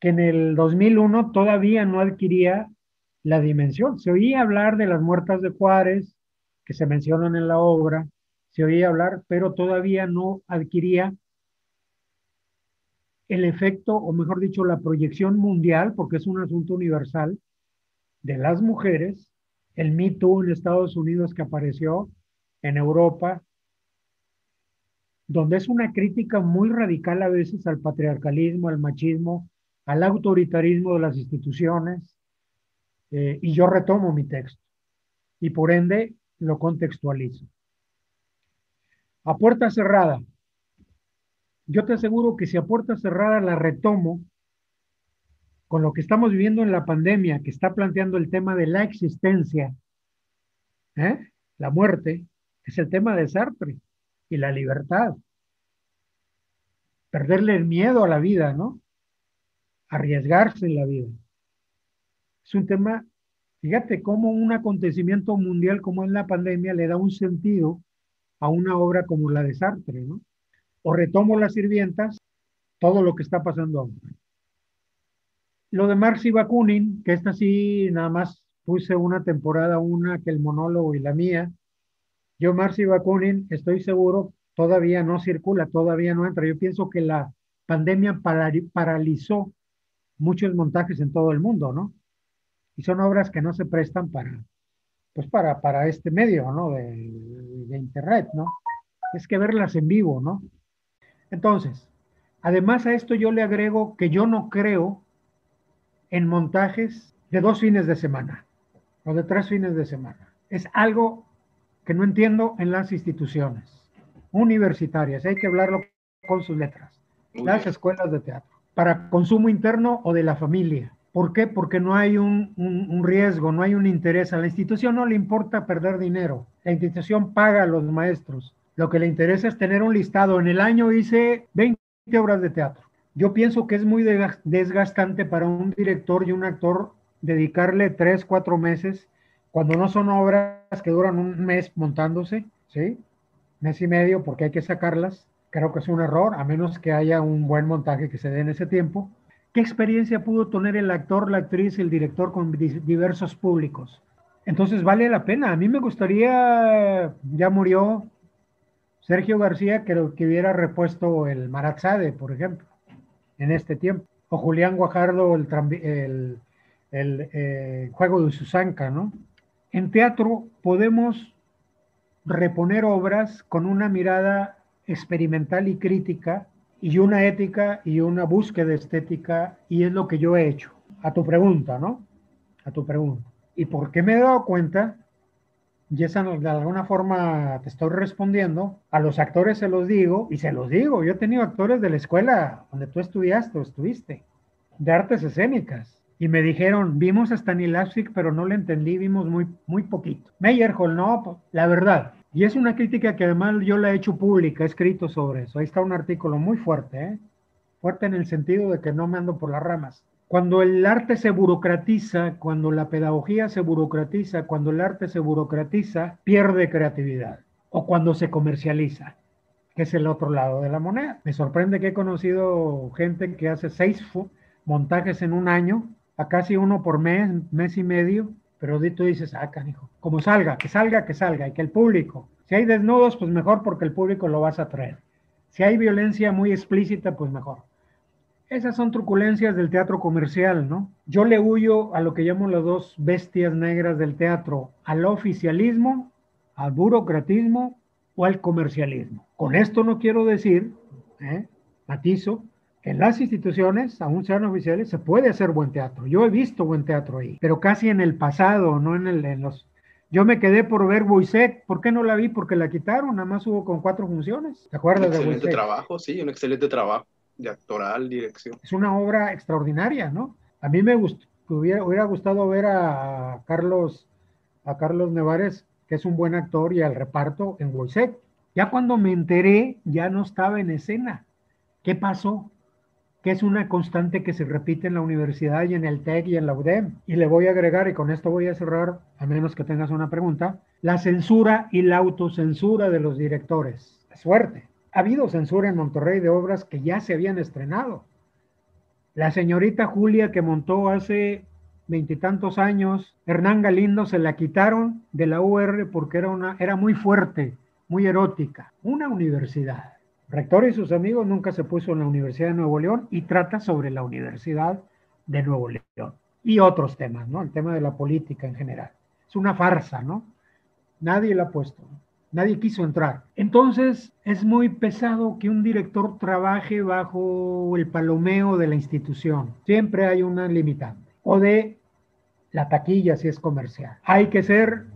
que en el 2001 todavía no adquiría la dimensión. Se oía hablar de las muertas de Juárez, que se mencionan en la obra, se oía hablar, pero todavía no adquiría el efecto, o mejor dicho, la proyección mundial, porque es un asunto universal, de las mujeres, el Me Too en Estados Unidos que apareció, en Europa, donde es una crítica muy radical a veces al patriarcalismo, al machismo, al autoritarismo de las instituciones, eh, y yo retomo mi texto, y por ende lo contextualizo. A puerta cerrada, yo te aseguro que si a puerta cerrada la retomo, con lo que estamos viviendo en la pandemia, que está planteando el tema de la existencia, ¿eh? la muerte, es el tema de Sartre y la libertad. Perderle el miedo a la vida, ¿no? arriesgarse en la vida. Es un tema, fíjate cómo un acontecimiento mundial como es la pandemia le da un sentido a una obra como la de Sartre, ¿no? O retomo las sirvientas, todo lo que está pasando ahora. Lo de Marx y Bakunin, que esta sí nada más puse una temporada, una que el monólogo y la mía. Yo, Marx y Bakunin, estoy seguro, todavía no circula, todavía no entra. Yo pienso que la pandemia paralizó muchos montajes en todo el mundo, ¿no? Y son obras que no se prestan para, pues para, para este medio, ¿no? De, de internet, ¿no? Es que verlas en vivo, ¿no? Entonces, además a esto yo le agrego que yo no creo en montajes de dos fines de semana o de tres fines de semana. Es algo que no entiendo en las instituciones universitarias. Hay que hablarlo con sus letras. Las escuelas de teatro para consumo interno o de la familia. ¿Por qué? Porque no hay un, riesgo, no hay un interés. A la institución no le importa perder dinero. La institución paga a los maestros. Lo que le interesa es tener un listado. En el año hice 20 obras de teatro. Yo pienso que es muy desgastante para un director y un actor dedicarle tres, cuatro meses, cuando no son obras que duran un mes montándose, ¿sí? Mes y medio, porque hay que sacarlas creo que es un error, a menos que haya un buen montaje que se dé en ese tiempo. ¿Qué experiencia pudo tener el actor, la actriz, el director con diversos públicos? Entonces vale la pena. A mí me gustaría, ya murió Sergio García, que, que hubiera repuesto el Marazade, por ejemplo, en este tiempo. O Julián Guajardo, el eh, juego de Susanca, ¿no? En teatro podemos reponer obras con una mirada experimental y crítica y una ética y una búsqueda estética y es lo que yo he hecho. A tu pregunta, ¿no? A tu pregunta. ¿Y por qué me he dado cuenta? Y esa de alguna forma te estoy respondiendo. A los actores se los digo y se los digo. Yo he tenido actores de la escuela donde tú estudiaste o estuviste, de artes escénicas. Y me dijeron, vimos a Stanislavski, pero no le entendí, vimos muy, muy poquito. Meyerhold, no, pues, la verdad. Y es una crítica que además yo la he hecho pública, he escrito sobre eso. Ahí está un artículo muy fuerte, ¿eh? fuerte en el sentido de que no me ando por las ramas. Cuando el arte se burocratiza, cuando la pedagogía se burocratiza, cuando el arte se burocratiza, pierde creatividad. O cuando se comercializa, que es el otro lado de la moneda. Me sorprende que he conocido gente que hace seis montajes en un año, a casi uno por mes, mes y medio, pero tú dices, ah, canijo, como salga, que salga, que salga, y que el público, si hay desnudos, pues mejor porque el público lo vas a traer. Si hay violencia muy explícita, pues mejor. Esas son truculencias del teatro comercial, ¿no? Yo le huyo a lo que llamo las dos bestias negras del teatro, al oficialismo, al burocratismo o al comercialismo. Con esto no quiero decir, ¿eh? matizo, en las instituciones, aún sean oficiales, se puede hacer buen teatro. Yo he visto buen teatro ahí, pero casi en el pasado, no en, el, en los... Yo me quedé por ver Buisek. ¿Por qué no la vi? Porque la quitaron, nada más hubo con cuatro funciones. ¿Te acuerdas de Excelente trabajo, sí, un excelente trabajo de actoral, dirección. Es una obra extraordinaria, ¿no? A mí me gustó, hubiera, hubiera gustado ver a Carlos, a Carlos Nevares, que es un buen actor, y al reparto en Wojciech. Ya cuando me enteré, ya no estaba en escena. ¿Qué pasó? Que es una constante que se repite en la universidad y en el TEC y en la UDEM. Y le voy a agregar, y con esto voy a cerrar, a menos que tengas una pregunta, la censura y la autocensura de los directores. Suerte ha habido censura en Monterrey de obras que ya se habían estrenado. La señorita Julia que montó hace veintitantos años, Hernán Galindo se la quitaron de la UR porque era, una, era muy fuerte, muy erótica. Una universidad. Rector y sus amigos nunca se puso en la Universidad de Nuevo León y trata sobre la Universidad de Nuevo León. Y otros temas, ¿no? El tema de la política en general. Es una farsa, ¿no? Nadie la ha puesto. Nadie quiso entrar. Entonces es muy pesado que un director trabaje bajo el palomeo de la institución. Siempre hay una limitante. O de la taquilla si es comercial. Hay que ser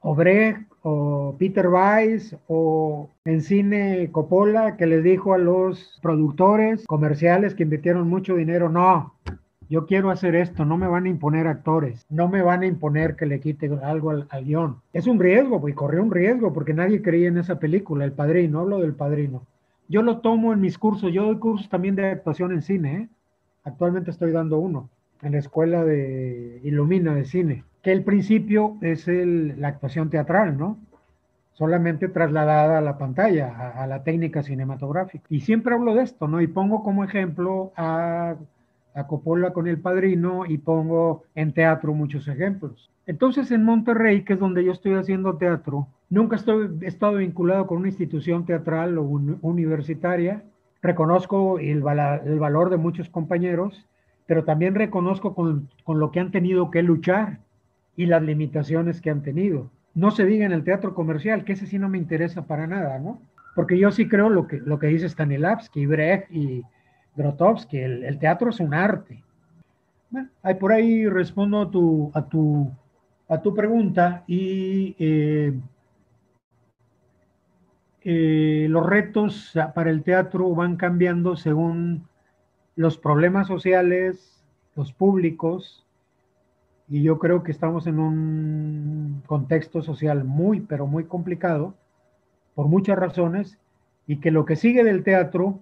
Obrecht o Peter Weiss o en cine Coppola que les dijo a los productores comerciales que invirtieron mucho dinero, no, yo quiero hacer esto, no me van a imponer actores, no me van a imponer que le quite algo al, guion. Es un riesgo, pues corrió un riesgo porque nadie creía en esa película, El Padrino, hablo del Padrino. Yo lo tomo en mis cursos, yo doy cursos también de actuación en cine, ¿eh? actualmente estoy dando uno en la escuela de Ilumina de cine, que el principio es la actuación teatral, ¿no? solamente trasladada a la pantalla, a, a, la técnica cinematográfica. Y siempre hablo de esto, ¿no? Y pongo como ejemplo a a Coppola con El Padrino y pongo en teatro muchos ejemplos. Entonces en Monterrey, que es donde yo estoy haciendo teatro, nunca estoy, he estado vinculado con una institución teatral o universitaria. Reconozco el, el, valor de muchos compañeros, pero también reconozco con, con lo que han tenido que luchar y las limitaciones que han tenido. No se diga en el teatro comercial, que ese sí no me interesa para nada, ¿no? Porque yo sí creo lo que, lo que dice Stanislavski, Brecht y, Grotowski, el, teatro es un arte. ahí por ahí respondo a tu, a tu, a tu pregunta y eh, eh, los retos para el teatro van cambiando según los problemas sociales, los públicos, y yo creo que estamos en un contexto social muy, pero muy complicado, por muchas razones, y que lo que sigue del teatro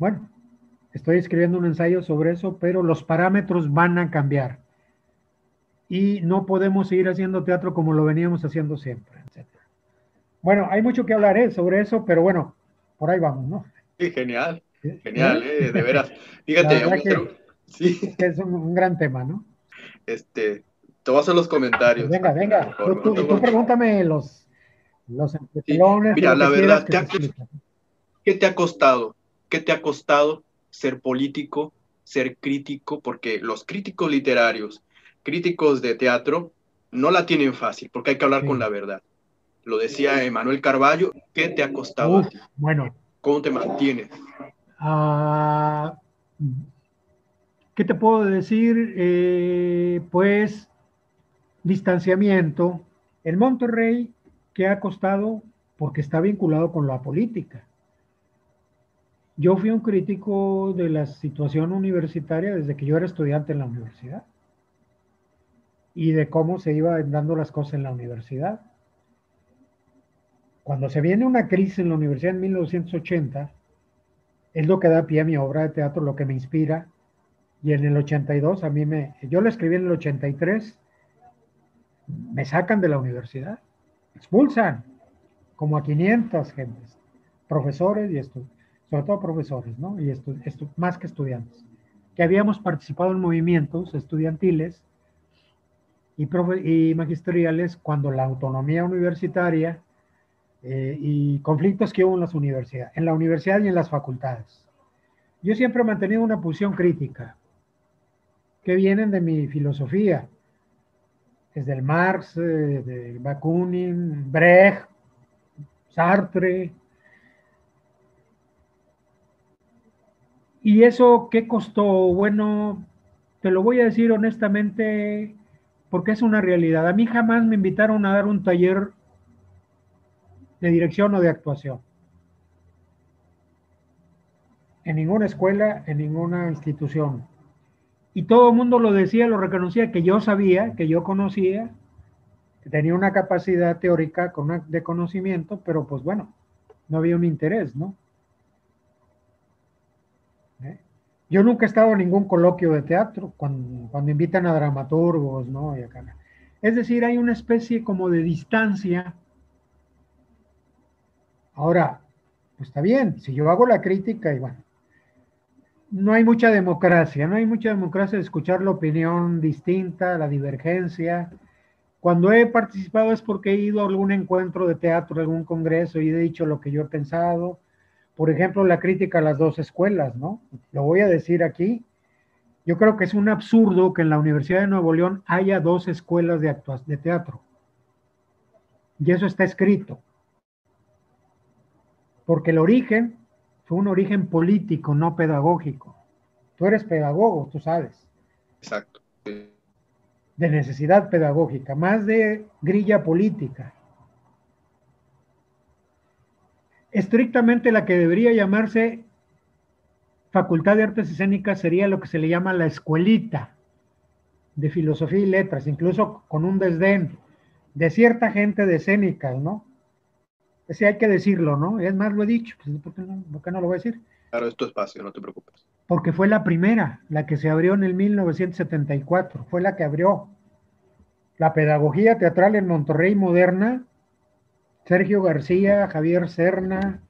bueno, estoy escribiendo un ensayo sobre eso, pero los parámetros van a cambiar. Y no podemos seguir haciendo teatro como lo veníamos haciendo siempre, Bueno, hay mucho que hablar ¿eh? sobre eso, pero bueno, por ahí vamos, ¿no? Sí, genial, genial, ¿eh? de veras. Fíjate, sí. es un, gran tema, ¿no? Este, te voy a hacer los comentarios. Venga, venga, tú, pregúntame los, los Mira, la verdad, ¿qué te ha costado ¿Qué te ha costado ser político, ser crítico? Porque los críticos literarios, críticos de teatro, no la tienen fácil, porque hay que hablar con la verdad. Lo decía Emanuel Carballo, ¿qué te ha costado? bueno. ¿Cómo te mantienes? Ah, ¿Qué te puedo decir? Eh, pues distanciamiento. El Monterrey, ¿qué ha costado? Porque está vinculado con la política yo fui un crítico de la situación universitaria desde que yo era estudiante en la universidad y de cómo se iban dando las cosas en la universidad. Cuando se viene una crisis en la universidad en 1980, es lo que da pie a mi obra de teatro, lo que me inspira. Y en el 82, a mí me, yo lo escribí en el 83, me sacan de la universidad, expulsan como a 500 gentes, profesores y esto, sobre todo profesores, ¿no? Y esto, esto, más que estudiantes, que habíamos participado en movimientos estudiantiles y, y magisteriales cuando la autonomía universitaria eh, y conflictos que hubo en las universidades, en la universidad y en las facultades. Yo siempre he mantenido una posición crítica, que vienen de mi filosofía, desde el Marx, eh, de Bakunin, Brecht, Sartre. ¿Y eso qué costó? Bueno, te lo voy a decir honestamente porque es una realidad. A mí jamás me invitaron a dar un taller de dirección o de actuación. En ninguna escuela, en ninguna institución. Y todo el mundo lo decía, lo reconocía, que yo sabía, que yo conocía, que tenía una capacidad teórica de conocimiento, pero pues bueno, no había un interés, ¿no? ¿Eh? Yo nunca he estado en ningún coloquio de teatro cuando, cuando invitan a dramaturgos, ¿no? Es decir, hay una especie como de distancia Ahora, pues está bien, si yo hago la crítica y bueno, no hay mucha democracia, no hay mucha democracia de escuchar la opinión distinta, la divergencia. Cuando he participado es porque he ido a algún encuentro de teatro, algún congreso y he dicho lo que yo he pensado. Por ejemplo, la crítica a las dos escuelas, ¿no? Lo voy a decir aquí. Yo creo que es un absurdo que en la Universidad de Nuevo León haya dos escuelas de, de teatro. Y eso está escrito porque el origen fue un origen político, no pedagógico. Tú eres pedagogo, tú sabes. Exacto. De necesidad pedagógica, más de grilla política. Estrictamente la que debería llamarse Facultad de Artes Escénicas sería lo que se le llama la escuelita de filosofía y letras, incluso con un desdén de cierta gente de escénicas, ¿no? Sí, hay que decirlo, ¿no? Es más, lo he dicho, pues, ¿por, qué no, ¿por qué no lo voy a decir? Claro, es tu espacio, no te preocupes. Porque fue la primera, la que se abrió en el 1974, fue la que abrió la pedagogía teatral en Monterrey moderna, Sergio García, Javier Serna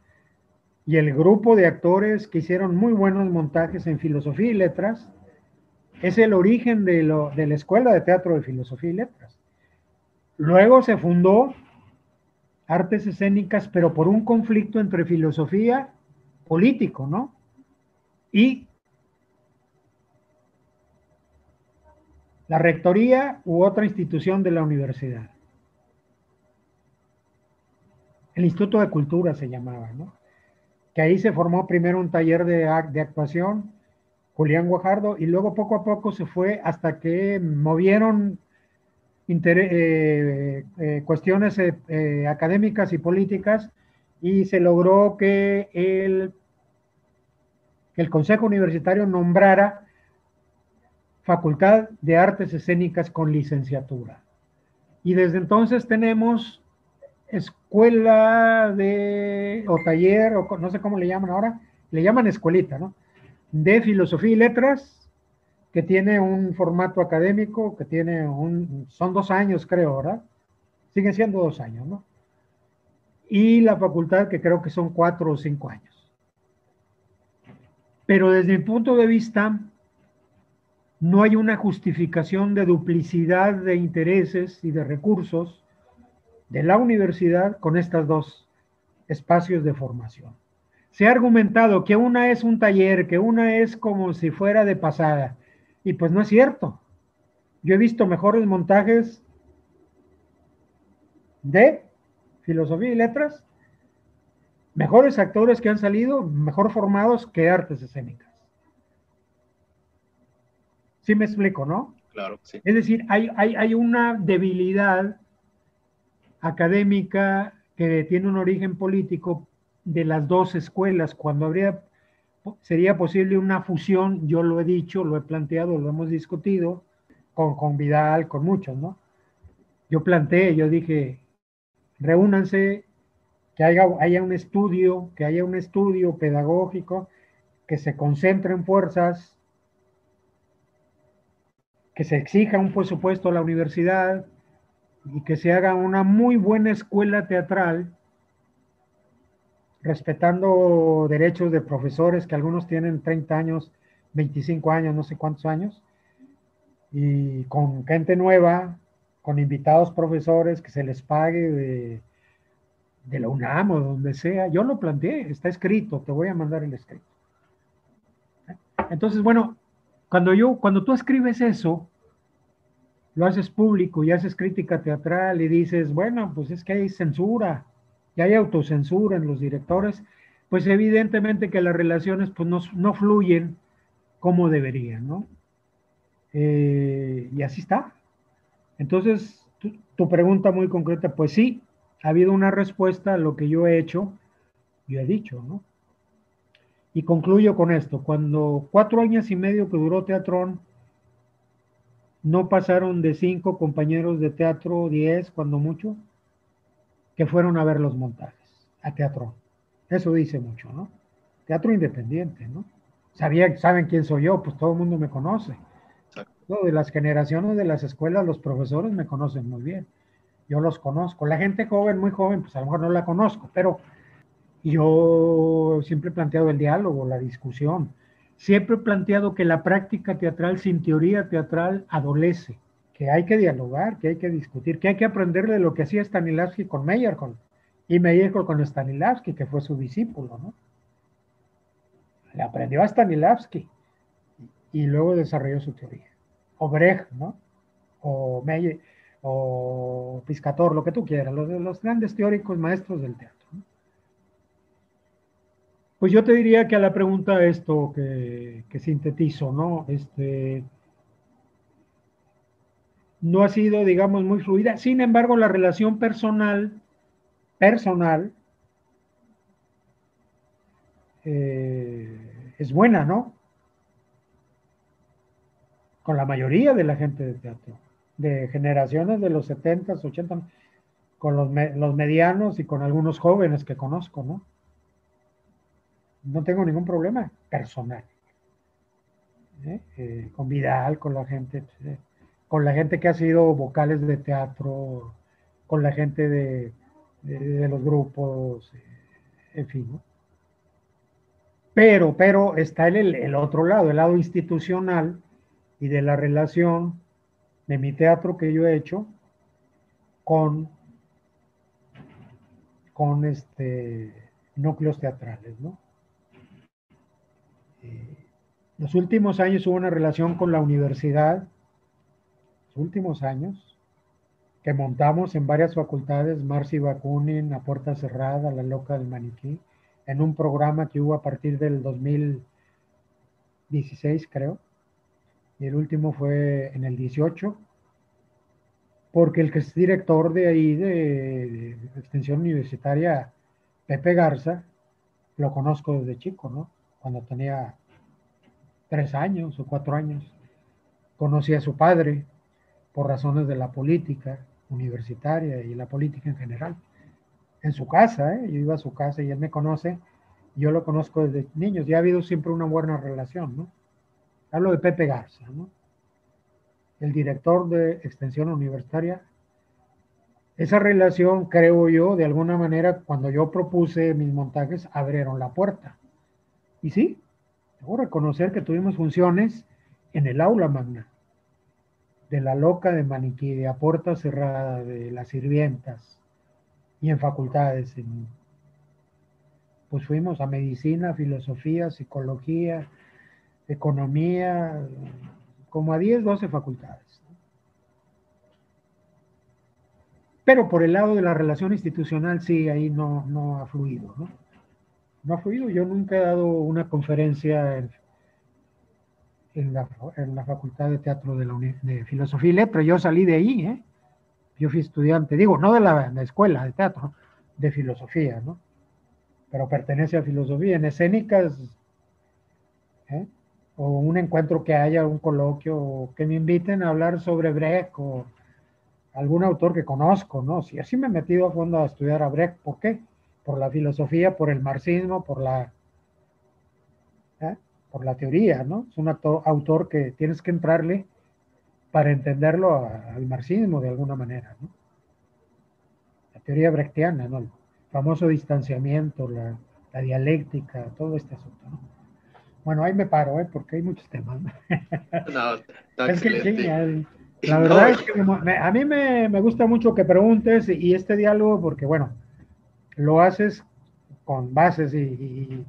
y el grupo de actores que hicieron muy buenos montajes en filosofía y letras, es el origen de, lo, de la Escuela de Teatro de Filosofía y Letras. Luego se fundó artes escénicas, pero por un conflicto entre filosofía político, ¿no? Y la rectoría u otra institución de la universidad. El Instituto de Cultura se llamaba, ¿no? Que ahí se formó primero un taller de, de actuación, Julián Guajardo, y luego poco a poco se fue hasta que movieron eh, eh, cuestiones eh, académicas y políticas y se logró que el, que el Consejo Universitario nombrara Facultad de Artes Escénicas con licenciatura. Y desde entonces tenemos escuela de, o taller, o no sé cómo le llaman ahora, le llaman escuelita, ¿no? De filosofía y letras, que tiene un formato académico, que tiene un, son dos años creo, ¿verdad? Siguen siendo dos años, ¿no? Y la facultad que creo que son cuatro o cinco años. Pero desde mi punto de vista, no hay una justificación de duplicidad de intereses y de recursos de la universidad con estos dos espacios de formación. Se ha argumentado que una es un taller, que una es como si fuera de pasada, y pues no es cierto. Yo he visto mejores montajes de filosofía y letras, mejores actores que han salido, mejor formados que artes escénicas. Sí me explico, ¿no? Claro, sí. Es decir, hay, hay, hay una debilidad académica que tiene un origen político de las dos escuelas, cuando habría sería posible una fusión, yo lo he dicho, lo he planteado, lo hemos discutido, con, con Vidal, con muchos, ¿no? Yo planteé, yo dije, reúnanse, que haya, haya un estudio, que haya un estudio pedagógico, que se concentren fuerzas, que se exija un presupuesto a la universidad y que se haga una muy buena escuela teatral respetando derechos de profesores que algunos tienen 30 años, 25 años, no sé cuántos años, y con gente nueva, con invitados profesores que se les pague de, de la UNAM o donde sea. Yo lo planteé, está escrito, te voy a mandar el escrito. Entonces, bueno, cuando yo, cuando tú escribes eso, lo haces público y haces crítica teatral y dices, bueno, pues es que hay censura, y hay autocensura en los directores, pues evidentemente que las relaciones pues no, fluyen como deberían, ¿no? Eh, y así está. Entonces, tu, pregunta muy concreta, pues sí, ha habido una respuesta a lo que yo he hecho, yo he dicho, ¿no? Y concluyo con esto, cuando cuatro años y medio que duró Teatrón, no pasaron de cinco compañeros de teatro, diez, cuando mucho, que fueron a ver los montajes a teatro. Eso dice mucho, ¿no? Teatro independiente, ¿no? Sabía, ¿Saben quién soy yo? Pues todo el mundo me conoce. De las generaciones de las escuelas, los profesores me conocen muy bien. Yo los conozco. La gente joven, muy joven, pues a lo mejor no la conozco, pero yo siempre he planteado el diálogo, la discusión. Siempre he planteado que la práctica teatral sin teoría teatral adolece que hay que dialogar, que hay que discutir, que hay que aprender de lo que hacía Stanislavski con Meyerhold y Meyerhold con Stanislavski, que fue su discípulo, ¿no? Le aprendió a Stanislavski y luego desarrolló su teoría. O Brecht, ¿no? O Meyer, o Piscator, lo que tú quieras, los, los grandes teóricos maestros del teatro. Pues yo te diría que a la pregunta esto que, que sintetizo, ¿no? Este, no ha sido, digamos, muy fluida. Sin embargo, la relación personal, personal, eh, es buena, ¿no? Con la mayoría de la gente de teatro, de generaciones de los 70, 80, con los, los medianos y con algunos jóvenes que conozco, ¿no? No tengo ningún problema personal. ¿eh? Eh, con Vidal, con la gente con la gente que ha sido vocales de teatro, con la gente de, los grupos, en fin. Pero, pero está el, el otro lado, el lado institucional y de la relación de mi teatro que yo he hecho con, con este, núcleos teatrales, ¿no? Eh, los últimos años hubo una relación con la universidad últimos años, que montamos en varias facultades, Marci Bakunin, A Puerta Cerrada, La Loca del Maniquí, en un programa que hubo a partir del 2016, creo, y el último fue en el 18, porque el que es director de ahí, de, extensión universitaria, Pepe Garza, lo conozco desde chico, ¿no? Cuando tenía tres años o cuatro años. Conocí a su padre, por razones de la política universitaria y la política en general. En su casa, ¿eh? yo iba a su casa y él me conoce, yo lo conozco desde niños, y ha habido siempre una buena relación, ¿no? Hablo de Pepe Garza, ¿no? El director de extensión universitaria. Esa relación, creo yo, de alguna manera, cuando yo propuse mis montajes, abrieron la puerta. Y sí, debo reconocer que tuvimos funciones en el aula magna de la loca de Maniquí, de a puerta cerrada, de las sirvientas y en facultades. pues fuimos a medicina, filosofía, psicología, economía, como a 10, 12 facultades. Pero por el lado de la relación institucional, sí, ahí no, no ha fluido, ¿no? No ha fluido. Yo nunca he dado una conferencia en en la, en la Facultad de Teatro de, la de Filosofía y Letras. Yo salí de ahí, ¿eh? Yo fui estudiante, digo, no de la, escuela de teatro, de filosofía, ¿no? Pero pertenece a filosofía. En escénicas ¿eh? o un encuentro que haya, un coloquio, o que me inviten a hablar sobre Brecht o algún autor que conozco, ¿no? Si así me he metido a fondo a estudiar a Brecht, ¿por qué? Por la filosofía, por el marxismo, por la. Por la teoría, ¿no? Es un autor que tienes que entrarle para entenderlo al marxismo de alguna manera, ¿no? La teoría brechtiana, ¿no? El famoso distanciamiento, la, la dialéctica, todo este asunto, ¿no? Bueno, ahí me paro, ¿eh? porque hay muchos temas. No, es que, la verdad es que a mí me, me, gusta mucho que preguntes y, este diálogo, porque bueno, lo haces con bases y, y,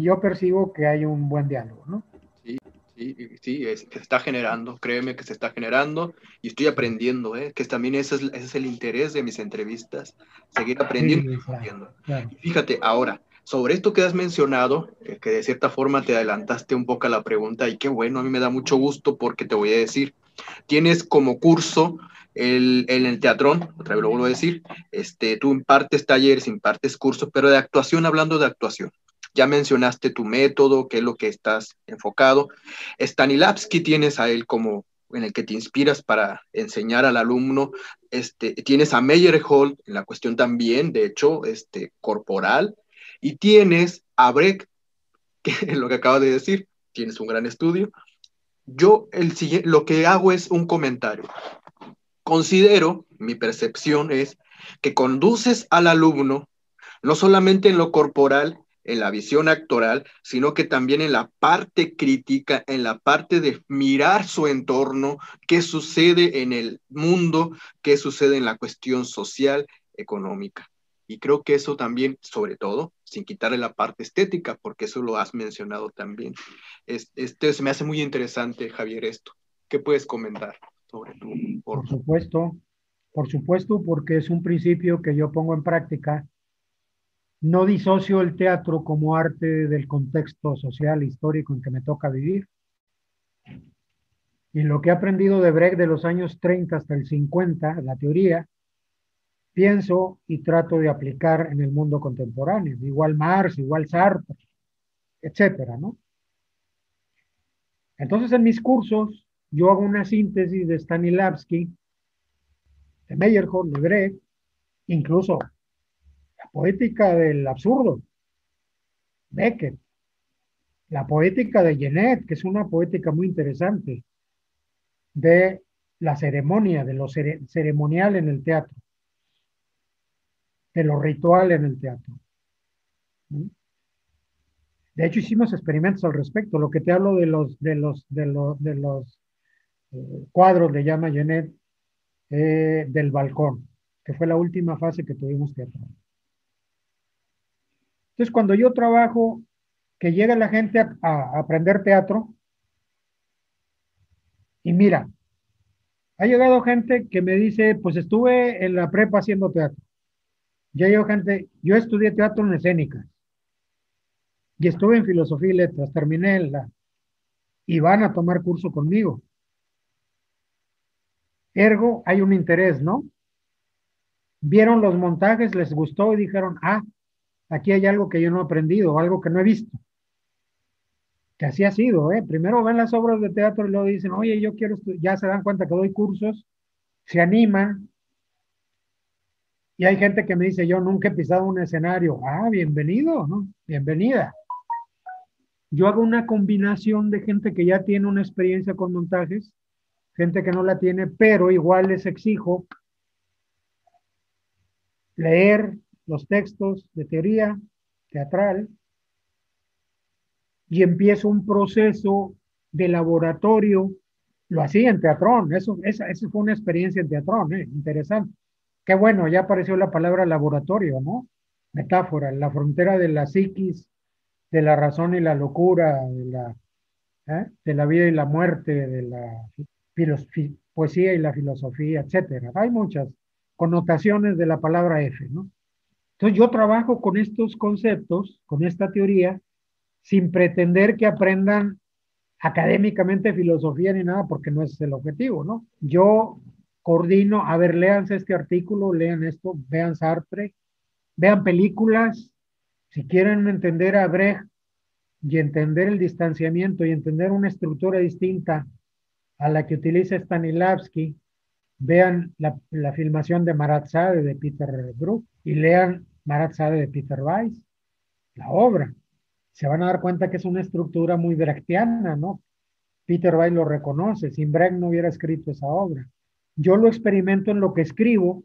yo percibo que hay un buen diálogo, ¿no? Sí, sí, sí, se está generando, créeme que se está generando y estoy aprendiendo, ¿eh? que también ese es, ese es el interés de mis entrevistas, seguir aprendiendo y aprendiendo. Fíjate, ahora, sobre esto que has mencionado, que de cierta forma te adelantaste un poco a la pregunta y qué bueno, a mí me da mucho gusto porque te voy a decir, tienes como curso el, en el teatrón, otra vez lo vuelvo a decir, este, tú impartes talleres, impartes cursos, pero de actuación, hablando de actuación. Ya mencionaste tu método, qué es lo que estás enfocado. Stanislavski tienes a él como en el que te inspiras para enseñar al alumno. Este, tienes a Meyerhold en la cuestión también, de hecho, este, corporal, y tienes a Breck, que es lo que acabo de decir, tienes un gran estudio. Yo el, lo que hago es un comentario. Considero, mi percepción es que conduces al alumno no solamente en lo corporal, en la visión actoral, sino que también en la parte crítica, en la parte de mirar su entorno, qué sucede en el mundo, qué sucede en la cuestión social, económica. Y creo que eso también, sobre todo, sin quitarle la parte estética, porque eso lo has mencionado también. Este, se me hace muy interesante, Javier, esto. ¿Qué puedes comentar sobre tu Por supuesto, por supuesto, porque es un principio que yo pongo en práctica. No disocio el teatro como arte del contexto social, histórico en que me toca vivir. Y lo que he aprendido de Brecht de los años 30 hasta el 50, la teoría, pienso y trato de aplicar en el mundo contemporáneo, igual Marx, igual Sartre, etcétera, ¿no? Entonces, en mis cursos, yo hago una síntesis de Stanislavski, de Meyerhold, de Brecht, incluso poética del absurdo, Beckett, la poética de Genet, que es una poética muy interesante, de la ceremonia, de lo ceremonial en el teatro de lo ritual en el teatro. De hecho, hicimos experimentos al respecto. Lo que te hablo de los, de los, de los, de los eh, cuadros, le llama Jeanette, eh, del balcón, que fue la última fase que tuvimos teatro. Entonces, cuando yo trabajo, que llega la gente a, aprender teatro, y mira, ha llegado gente que me dice, pues estuve en la prepa haciendo teatro. Ya yo, gente, yo estudié teatro en escénicas y estuve en filosofía y letras, terminé la, y van a tomar curso conmigo. Ergo, hay un interés, ¿no? Vieron los montajes, les gustó y dijeron, ah, aquí hay algo que yo no he aprendido, algo que no he visto. Que así ha sido, ¿eh? Primero ven las obras de teatro y luego dicen, oye, yo quiero, ya se dan cuenta que doy cursos, se animan, y hay gente que me dice, yo nunca he pisado un escenario. Ah, bienvenido, ¿no? Bienvenida. Yo hago una combinación de gente que ya tiene una experiencia con montajes, gente que no la tiene, pero igual les exijo leer los textos de teoría teatral y empiezo un proceso de laboratorio. Lo hacía en teatrón, eso, esa, fue una experiencia en teatrón, ¿eh? interesante. Qué bueno, ya apareció la palabra laboratorio, ¿no? Metáfora, la frontera de la psiquis, de la razón y la locura, de la, ¿eh? de la vida y la muerte, de la poesía y la filosofía, etcétera. Hay muchas connotaciones de la palabra F, ¿no? Entonces yo trabajo con estos conceptos, con esta teoría, sin pretender que aprendan académicamente filosofía ni nada, porque no es el objetivo, ¿no? Yo coordino, a ver, léanse este artículo, lean esto, vean Sartre, vean películas, si quieren entender a Brecht, y entender el distanciamiento y entender una estructura distinta a la que utiliza Stanislavski, vean la, filmación de Marat de Peter Brook y lean Marat Sade de Peter Weiss, la obra. Se van a dar cuenta que es una estructura muy brechtiana, ¿no? Peter Weiss lo reconoce, sin Brecht no hubiera escrito esa obra. Yo lo experimento en lo que escribo,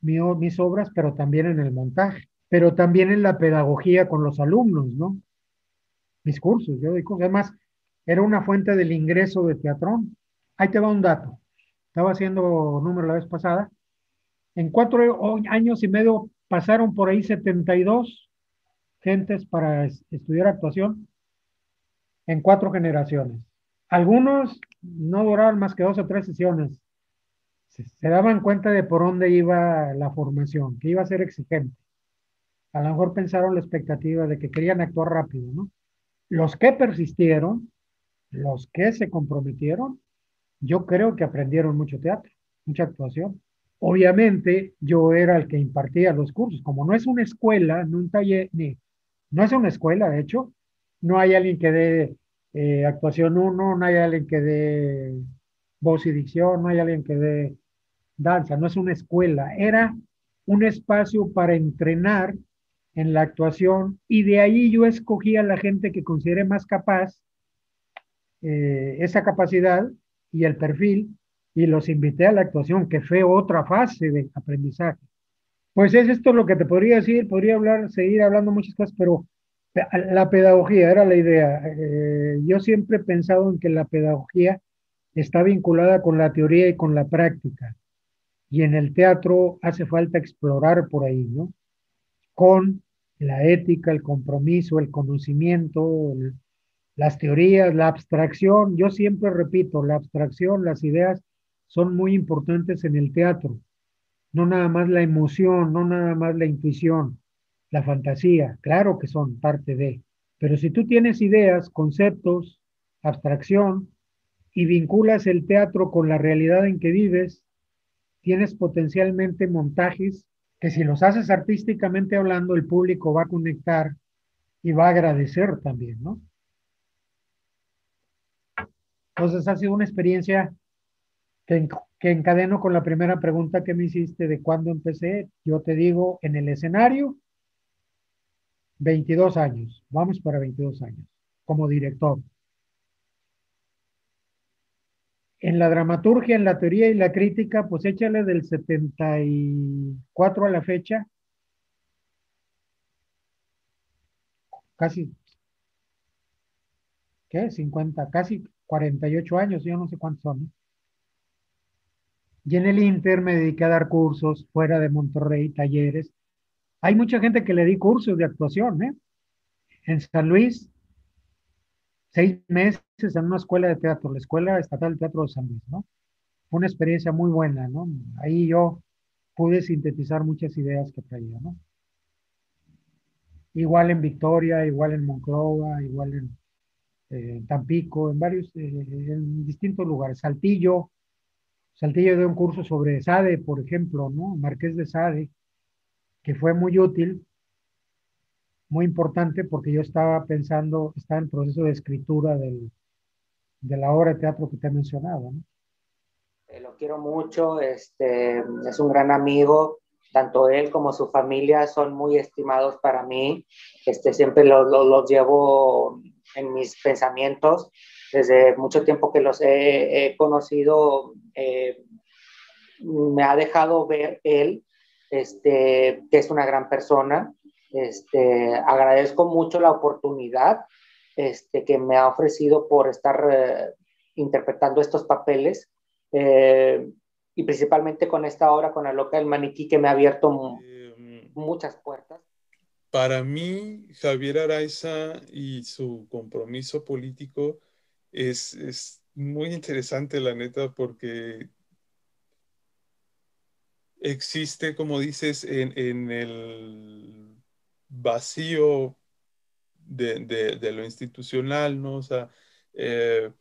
mis obras, pero también en el montaje, pero también en la pedagogía con los alumnos, ¿no? Mis cursos, yo digo, además, era una fuente del ingreso de teatrón. Ahí te va un dato. Estaba haciendo número la vez pasada. En cuatro años y medio pasaron por ahí 72 gentes para estudiar actuación en cuatro generaciones. Algunos no duraron más que dos o tres sesiones. Se, se, daban cuenta de por dónde iba la formación, que iba a ser exigente. A lo mejor pensaron la expectativa de que querían actuar rápido, ¿no? Los que persistieron, los que se comprometieron, yo creo que aprendieron mucho teatro, mucha actuación. Obviamente yo era el que impartía los cursos, como no es una escuela, no un taller, ni, no es una escuela, de hecho, no hay alguien que dé eh, actuación 1, no hay alguien que dé voz y dicción, no hay alguien que dé danza, no es una escuela, era un espacio para entrenar en la actuación y de ahí yo escogí a la gente que consideré más capaz, eh, esa capacidad y el perfil, y los invité a la actuación, que fue otra fase de aprendizaje. Pues es esto lo que te podría decir, podría hablar, seguir hablando muchas cosas, pero la pedagogía era la idea. Eh, yo siempre he pensado en que la pedagogía está vinculada con la teoría y con la práctica. Y en el teatro hace falta explorar por ahí, ¿no? Con la ética, el compromiso, el conocimiento, las teorías, la abstracción. Yo siempre repito, la abstracción, las ideas son muy importantes en el teatro. No nada más la emoción, no nada más la intuición, la fantasía, claro que son parte de. Pero si tú tienes ideas, conceptos, abstracción y vinculas el teatro con la realidad en que vives, tienes potencialmente montajes que si los haces artísticamente hablando, el público va a conectar y va a agradecer también, ¿no? Entonces ha sido una experiencia que, encadeno con la primera pregunta que me hiciste de cuándo empecé. Yo te digo, en el escenario, 22 años, vamos para 22 años, como director. En la dramaturgia, en la teoría y la crítica, pues échale del 74 a la fecha, casi, ¿qué? 50, casi 48 años, yo no sé cuántos son. Y en el Inter me dediqué a dar cursos fuera de Monterrey, talleres. Hay mucha gente que le di cursos de actuación, ¿eh? En San Luis, seis meses en una escuela de teatro, la Escuela Estatal de Teatro de San Luis, ¿no? Fue una experiencia muy buena, ¿no? Ahí yo pude sintetizar muchas ideas que traía, ¿no? Igual en Victoria, igual en Monclova, igual en en Tampico, en varios, eh, en distintos lugares. Saltillo, Saltillo dio un curso sobre Sade, por ejemplo, ¿no? Marqués de Sade, que fue muy útil, muy importante porque yo estaba pensando, estaba en proceso de escritura del, de la obra de teatro que te he mencionado, ¿no? Eh, lo quiero mucho, este, es un gran amigo, tanto él como su familia son muy estimados para mí, este, siempre los, los, los llevo en mis pensamientos. Desde mucho tiempo que los he, conocido, eh, me ha dejado ver él, este, que es una gran persona. Este, agradezco mucho la oportunidad este, que me ha ofrecido por estar eh, interpretando estos papeles. Eh, y principalmente con esta obra, con la loca del maniquí, que me ha abierto muchas puertas. Para mí, Javier Araiza y su compromiso político es, es muy interesante, la neta, porque existe, como dices, en, en el vacío de, de, lo institucional, ¿no? O sea, eh,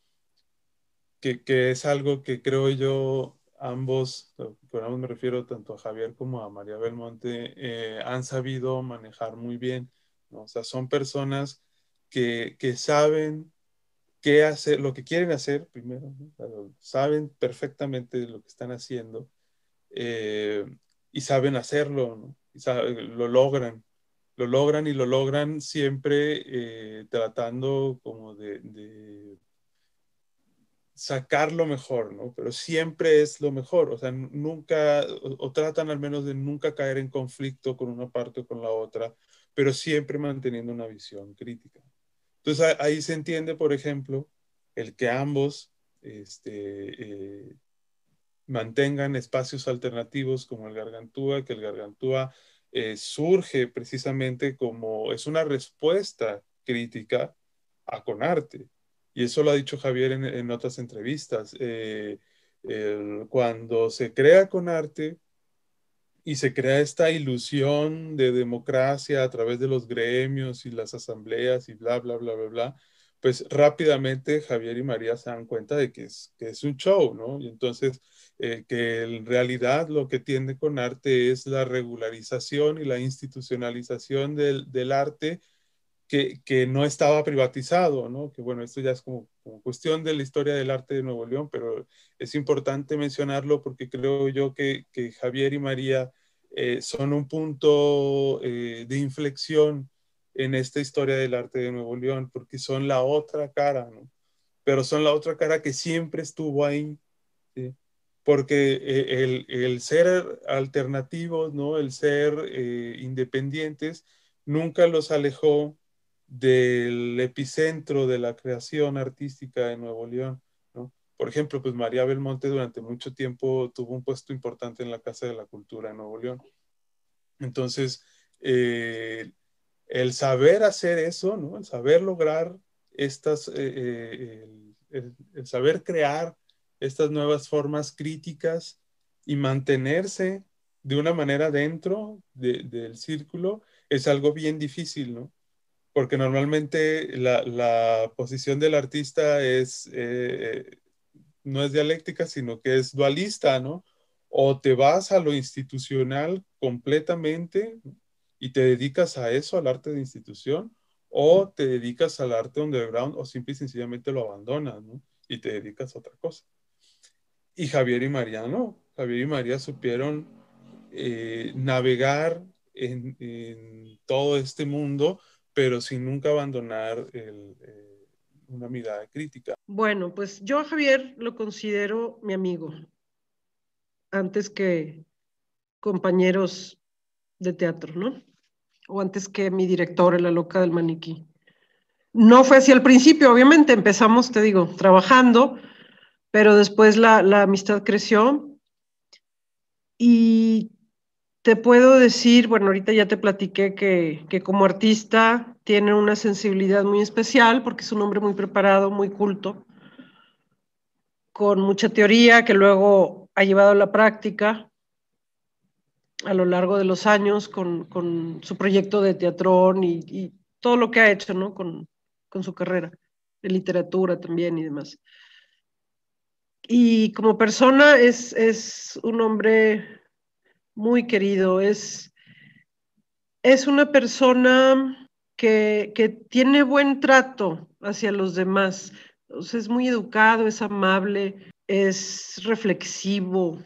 que, que, es algo que creo yo ambos, con ambos me refiero tanto a Javier como a María Belmonte, eh, han sabido manejar muy bien. ¿no? O sea, son personas que, que saben qué hacer, lo que quieren hacer primero, saben perfectamente lo que están haciendo eh, y saben hacerlo, y lo logran, lo logran y lo logran siempre eh, tratando como de, sacar lo mejor, ¿no? Pero siempre es lo mejor, o sea, nunca, o, tratan al menos de nunca caer en conflicto con una parte o con la otra, pero siempre manteniendo una visión crítica. Entonces ahí se entiende, por ejemplo, el que ambos este, eh, mantengan espacios alternativos como el Gargantúa, que el Gargantúa eh, surge precisamente como es una respuesta crítica a Conarte. Y eso lo ha dicho Javier en, otras entrevistas. Eh, cuando se crea Conarte, y se crea esta ilusión de democracia a través de los gremios y las asambleas y bla, bla, bla, bla, bla, pues rápidamente Javier y María se dan cuenta de que es, que es un show, ¿no? Y entonces eh, que en realidad lo que tiende con arte es la regularización y la institucionalización del, del arte que, que, no estaba privatizado, ¿no? Que bueno, esto ya es como, como, cuestión de la historia del arte de Nuevo León, pero es importante mencionarlo porque creo yo que, que Javier y María eh, son un punto eh, de inflexión en esta historia del arte de Nuevo León, porque son la otra cara, ¿no? Pero son la otra cara que siempre estuvo ahí, ¿sí? porque eh, el, el, ser alternativos, ¿no? El ser independientes, nunca los alejó del epicentro de la creación artística de Nuevo León. ¿no? Por ejemplo, pues María Belmonte durante mucho tiempo tuvo un puesto importante en la Casa de la Cultura de Nuevo León. Entonces, eh, el saber hacer eso, ¿no? el saber lograr estas, eh, eh, el, saber crear estas nuevas formas críticas y mantenerse de una manera dentro del círculo es algo bien difícil, ¿no? Porque normalmente la, posición del artista es, eh, no es dialéctica, sino que es dualista, ¿no? O te vas a lo institucional completamente y te dedicas a eso, al arte de institución, o te dedicas al arte underground, o simple y sencillamente lo abandonas, ¿no? Y te dedicas a otra cosa. Y Javier y María no. Javier y María supieron eh, navegar en, en todo este mundo pero sin nunca abandonar eh, una mirada crítica. Bueno, pues yo a Javier lo considero mi amigo, antes que compañeros de teatro, ¿no? O antes que mi director la loca del maniquí. No fue así al principio, obviamente, empezamos, te digo, trabajando, pero después la, la amistad creció y te puedo decir, bueno, ahorita ya te platiqué que, que, como artista tiene una sensibilidad muy especial porque es un hombre muy preparado, muy culto, con mucha teoría que luego ha llevado a la práctica a lo largo de los años con, con su proyecto de teatrón y, todo lo que ha hecho, ¿no? Con, con su carrera, de literatura también y demás. Y como persona es, es un hombre muy querido, es, es una persona que, que, tiene buen trato hacia los demás, es muy educado, es amable, es reflexivo,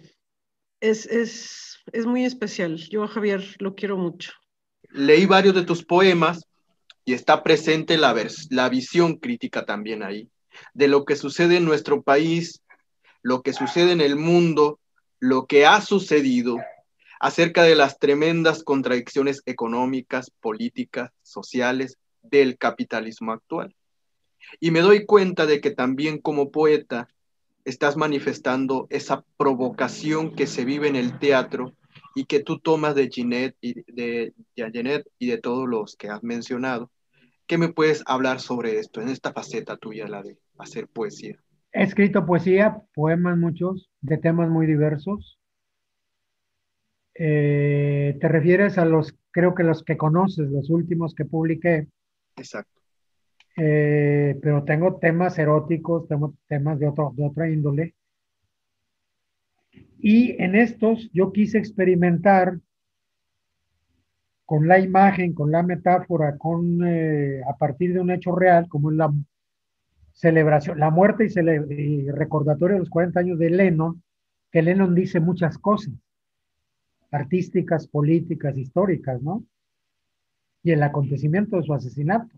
es, es, es muy especial. Yo Javier lo quiero mucho. Leí varios de tus poemas y está presente la, la visión crítica también ahí, de lo que sucede en nuestro país, lo que sucede en el mundo, lo que ha sucedido acerca de las tremendas contradicciones económicas, políticas, sociales del capitalismo actual. Y me doy cuenta de que también como poeta estás manifestando esa provocación que se vive en el teatro y que tú tomas de Ginette y de Janet y de todos los que has mencionado. ¿Qué me puedes hablar sobre esto, en esta faceta tuya, la de hacer poesía? He escrito poesía, poemas muchos, de temas muy diversos. Eh, te refieres a los, creo que los que conoces, los últimos que publiqué. Exacto. Eh, pero tengo temas eróticos, tengo temas de, otro, de otra índole. Y en estos yo quise experimentar con la imagen, con la metáfora, con eh, a partir de un hecho real, como es la celebración, la muerte y, recordatorio de los 40 años de Lennon, que Lennon dice muchas cosas, artísticas, políticas, históricas, ¿no? Y el acontecimiento de su asesinato.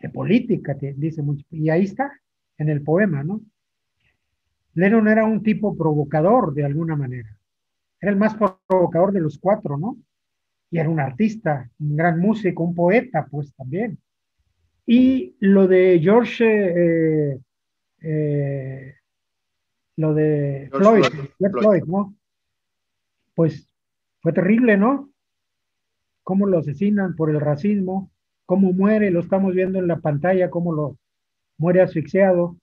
De política, dice mucho. Y ahí está, en el poema, ¿no? Lennon era un tipo provocador de alguna manera. Era el más provocador de los cuatro, ¿no? Y era un artista, un gran músico, un poeta, pues también. Y lo de George, eh, eh, lo de Floyd, Floyd, ¿no? Pues fue terrible, ¿no? Cómo lo asesinan por el racismo, cómo muere, lo estamos viendo en la pantalla, cómo lo muere asfixiado.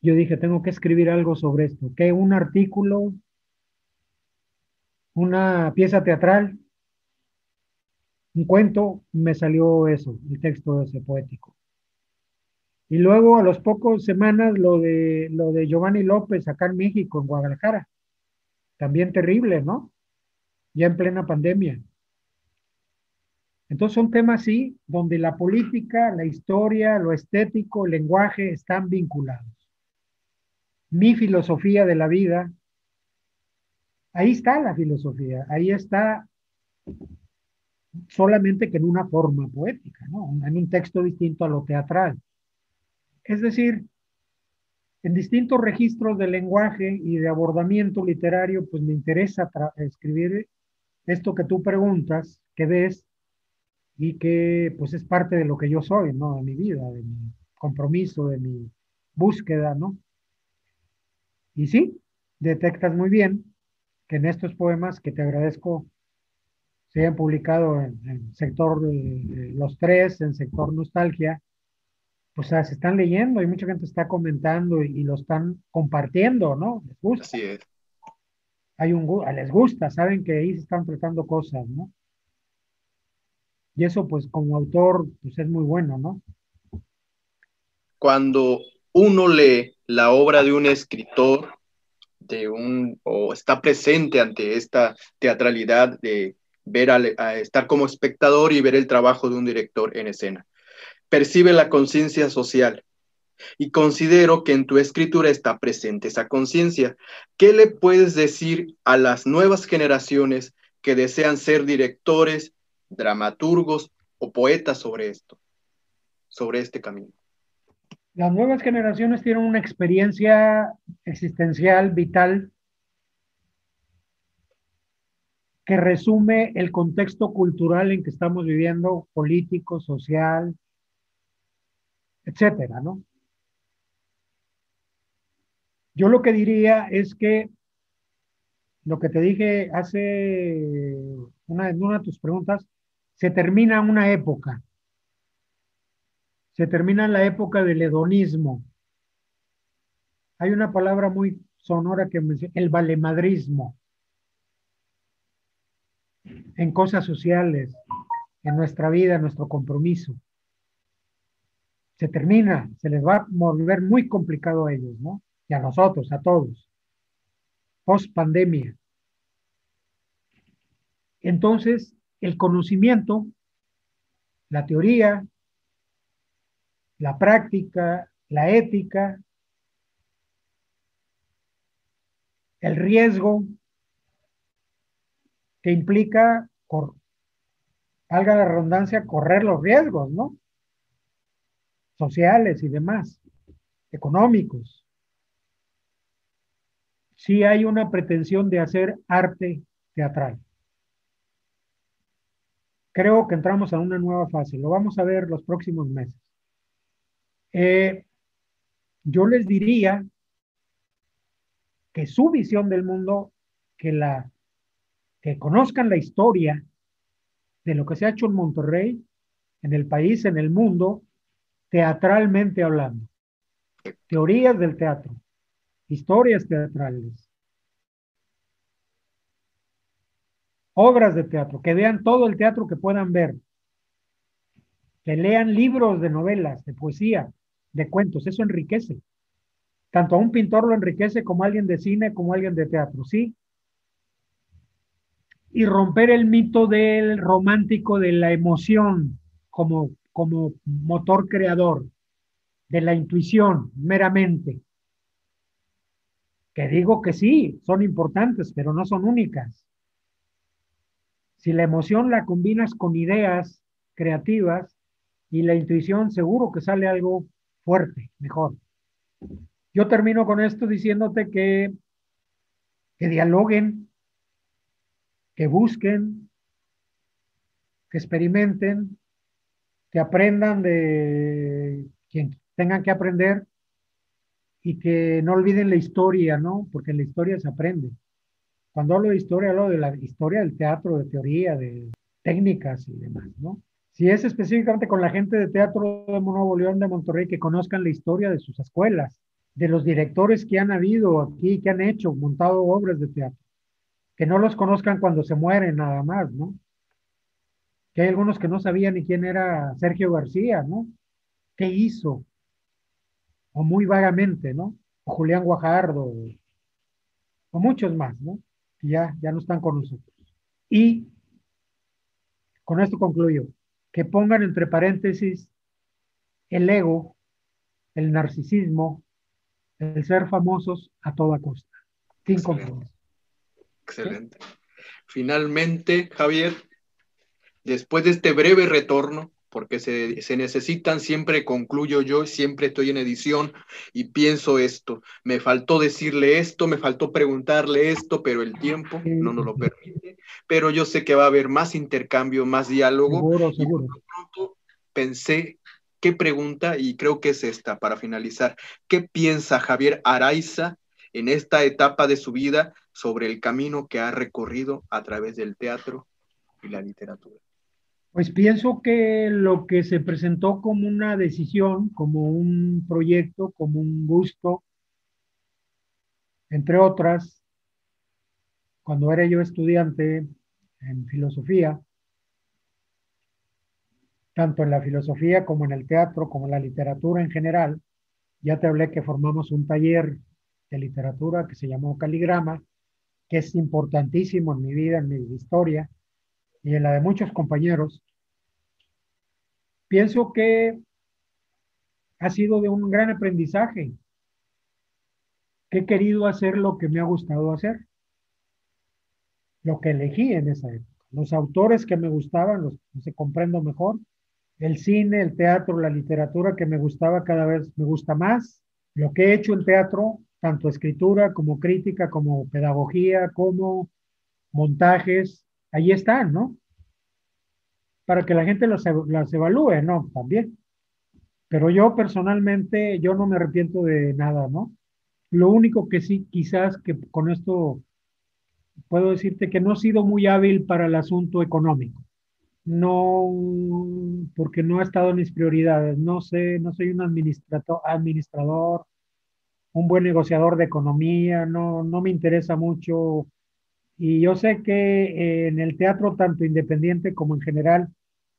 Yo dije, tengo que escribir algo sobre esto, que un artículo, una pieza teatral, un cuento, me salió eso, el texto ese poético. Y luego a los pocos semanas lo de, lo de Giovanni López acá en México, en Guadalajara. También terrible, ¿no? Ya en plena pandemia. Entonces son temas sí, donde la política, la historia, lo estético, el lenguaje están vinculados. Mi filosofía de la vida, ahí está la filosofía, ahí está solamente que en una forma poética, ¿no? en un texto distinto a lo teatral. Es decir, en distintos registros de lenguaje y de abordamiento literario, pues me interesa escribir esto que tú preguntas, que ves y que pues es parte de lo que yo soy, ¿no? De mi vida, de mi compromiso, de mi búsqueda, ¿no? Y sí, detectas muy bien que en estos poemas, que te agradezco se hayan publicado en, el sector los tres, en sector nostalgia, pues se están leyendo y mucha gente está comentando y, lo están compartiendo, ¿no? Les gusta. Así es. Hay un, les gusta, saben que ahí se están tratando cosas, ¿no? Y eso, pues, como autor, pues es muy bueno, ¿no? Cuando uno lee la obra de un escritor, de un, o está presente ante esta teatralidad de ver a, estar como espectador y ver el trabajo de un director en escena. Percibe la conciencia social y considero que en tu escritura está presente esa conciencia. ¿Qué le puedes decir a las nuevas generaciones que desean ser directores, dramaturgos o poetas sobre esto, sobre este camino? Las nuevas generaciones tienen una experiencia existencial, vital, que resume el contexto cultural en que estamos viviendo, político, social, etcétera, ¿no? Yo lo que diría es que lo que te dije hace una, una de tus preguntas, se termina una época. Se termina la época del hedonismo. Hay una palabra muy sonora que menciona, el valemadrismo en cosas sociales, en nuestra vida, en nuestro compromiso. Se termina, se les va a volver muy complicado a ellos, ¿no? Y a nosotros, a todos. Post pandemia. Entonces, el conocimiento, la teoría, la práctica, la ética, el riesgo, que implica, valga la redundancia, correr los riesgos, ¿no? Sociales y demás, económicos. Sí hay una pretensión de hacer arte teatral. Creo que entramos a una nueva fase, lo vamos a ver los próximos meses. Eh, yo les diría que su visión del mundo, que la que conozcan la historia de lo que se ha hecho en Monterrey, en el país, en el mundo, teatralmente hablando. Teorías del teatro, historias teatrales, obras de teatro, que vean todo el teatro que puedan ver, que lean libros de novelas, de poesía, de cuentos, eso enriquece. Tanto a un pintor lo enriquece como a alguien de cine, como a alguien de teatro, ¿sí? y romper el mito del romántico de la emoción como, como motor creador, de la intuición meramente. Que digo que sí, son importantes, pero no son únicas. Si la emoción la combinas con ideas creativas y la intuición, seguro que sale algo fuerte, mejor. Yo termino con esto diciéndote que, que dialoguen, que busquen, que experimenten, que aprendan de quien tengan que aprender y que no olviden la historia, ¿no? Porque en la historia se aprende. Cuando hablo de historia, hablo de la historia del teatro, de teoría, de técnicas y demás, ¿no? Si es específicamente con la gente de teatro de Nuevo León de Monterrey, que conozcan la historia de sus escuelas, de los directores que han habido aquí, que han hecho, montado obras de teatro. Que no los conozcan cuando se mueren nada más, ¿no? Que hay algunos que no sabían ni quién era Sergio García, ¿no? ¿Qué hizo? O muy vagamente, ¿no? O Julián Guajardo, o muchos más, ¿no? Que ya, ya no están con nosotros. Y con esto concluyo. Que pongan entre paréntesis el ego, el narcisismo, el ser famosos a toda costa, sin Excelente. Excelente. Finalmente, Javier, después de este breve retorno, porque se, se, necesitan, siempre concluyo yo, siempre estoy en edición y pienso esto, me faltó decirle esto, me faltó preguntarle esto, pero el tiempo no nos lo permite, pero yo sé que va a haber más intercambio, más diálogo. Seguro, seguro. pronto pensé qué pregunta, y creo que es esta para finalizar, ¿qué piensa Javier Araiza en esta etapa de su vida sobre el camino que ha recorrido a través del teatro y la literatura? Pues pienso que lo que se presentó como una decisión, como un proyecto, como un gusto, entre otras, cuando era yo estudiante en filosofía, tanto en la filosofía como en el teatro, como en la literatura en general. Ya te hablé que formamos un taller de literatura que se llamó Caligrama, que es importantísimo en mi vida, en mi historia y en la de muchos compañeros. Pienso que ha sido de un gran aprendizaje, que he querido hacer lo que me ha gustado hacer, lo que elegí en esa época. Los autores que me gustaban, los que comprendo mejor, el cine, el teatro, la literatura que me gustaba cada vez me gusta más. Lo que he hecho en teatro, tanto escritura como crítica, como pedagogía, como montajes, ahí están, ¿no? Para que la gente las, evalúe, ¿no? También. Pero yo personalmente, yo no me arrepiento de nada, ¿no? Lo único que sí, quizás que con esto puedo decirte que no he sido muy hábil para el asunto económico no, porque no ha estado en mis prioridades. No sé, no soy un administrador, administrador un buen negociador de economía, no, no me interesa mucho. Y yo sé que en el teatro, tanto independiente como en general,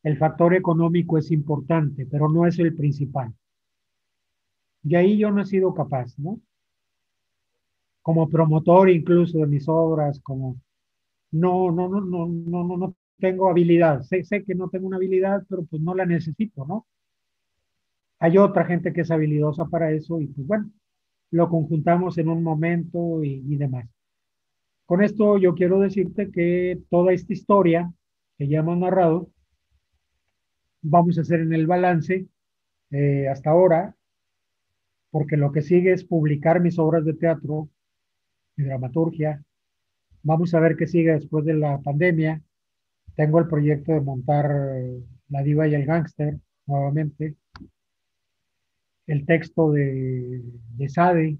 el factor económico es importante, pero no es el principal. Y ahí yo no he sido capaz, ¿no? Como promotor incluso de mis obras, como no, no, no, no, no, no, no tengo habilidad. Sé, sé que no tengo una habilidad, pero pues no la necesito, ¿no? Hay otra gente que es habilidosa para eso y pues bueno, lo conjuntamos en un momento y, y demás. Con esto yo quiero decirte que toda esta historia que ya hemos narrado, vamos a hacer en el balance eh, hasta ahora, porque lo que sigue es publicar mis obras de teatro, mi dramaturgia. Vamos a ver qué sigue después de la pandemia, tengo el proyecto de montar eh, La Diva y el Gángster nuevamente. El texto de, de Sade,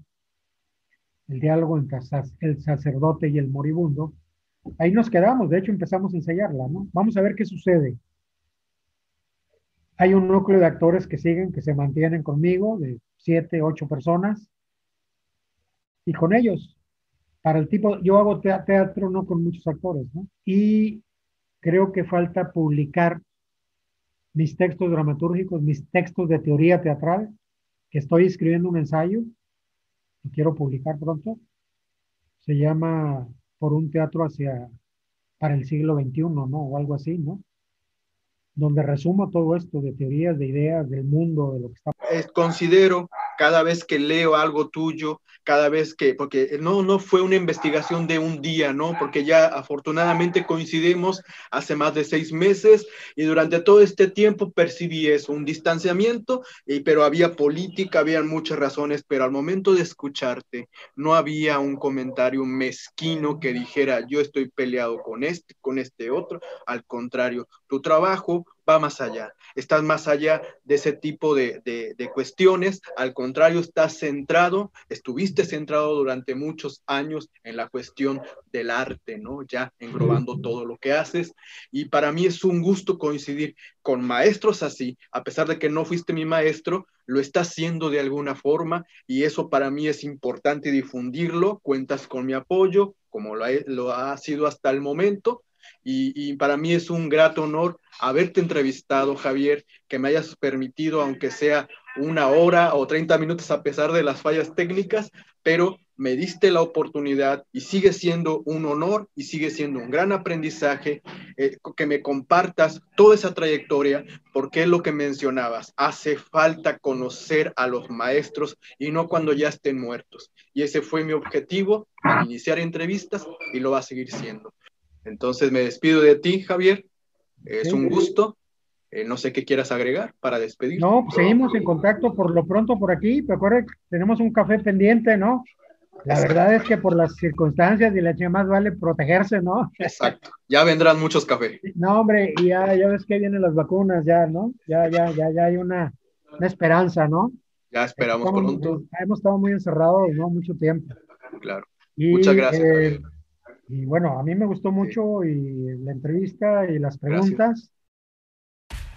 el diálogo entre el sacerdote y el moribundo. Ahí nos quedamos, de hecho empezamos a ensayarla, ¿no? Vamos a ver qué sucede. Hay un núcleo de actores que siguen, que se mantienen conmigo, de siete, ocho personas, y con ellos, para el tipo, yo hago teatro no con muchos actores. Y creo que falta publicar mis textos dramatúrgicos, mis textos de teoría teatral, que estoy escribiendo un ensayo, que quiero publicar pronto. Se llama Por un teatro hacia para el siglo XXI, ¿no? O algo así, ¿no? Donde resumo todo esto de teorías, de ideas, del mundo, de lo que está. Considero cada vez que leo algo tuyo, cada vez que, porque no, no fue una investigación de un día, ¿no? Porque ya afortunadamente coincidimos hace más de seis meses y durante todo este tiempo percibí eso, un distanciamiento, y, pero había política, había muchas razones, pero al momento de escucharte no había un comentario mezquino que dijera yo estoy peleado con este, con este otro, al contrario, tu trabajo va más allá, estás más allá de ese tipo de, de, cuestiones, al contrario, estás centrado, estuviste centrado durante muchos años en la cuestión del arte, ¿no? Ya englobando todo lo que haces. Y para mí es un gusto coincidir con maestros así, a pesar de que no fuiste mi maestro, lo estás haciendo de alguna forma y eso para mí es importante difundirlo, cuentas con mi apoyo, como lo lo ha sido hasta el momento y, para mí es un grato honor haberte entrevistado, Javier, que me hayas permitido, aunque sea una hora o 30 minutos a pesar de las fallas técnicas, pero me diste la oportunidad y sigue siendo un honor y sigue siendo un gran aprendizaje eh, que me compartas toda esa trayectoria, porque es lo que mencionabas, hace falta conocer a los maestros y no cuando ya estén muertos. Y ese fue mi objetivo iniciar entrevistas y lo va a seguir siendo. Entonces me despido de ti, Javier. Es un gusto. Eh, no sé qué quieras agregar para despedir. No, pues seguimos en contacto por lo pronto por aquí. Recuerda que tenemos un café pendiente, ¿no? La verdad es que por las circunstancias y la chica más vale protegerse, ¿no? Exacto. Ya vendrán muchos cafés. No, hombre, y ya, ya ves que vienen las vacunas, ya, ¿no? Ya, ya, ya, ya hay una, esperanza, ¿no? Ya esperamos pronto. Hemos estado muy encerrados, ¿no? Mucho tiempo. Claro. Muchas gracias. Eh, y bueno, a mí me gustó mucho y la entrevista y las preguntas.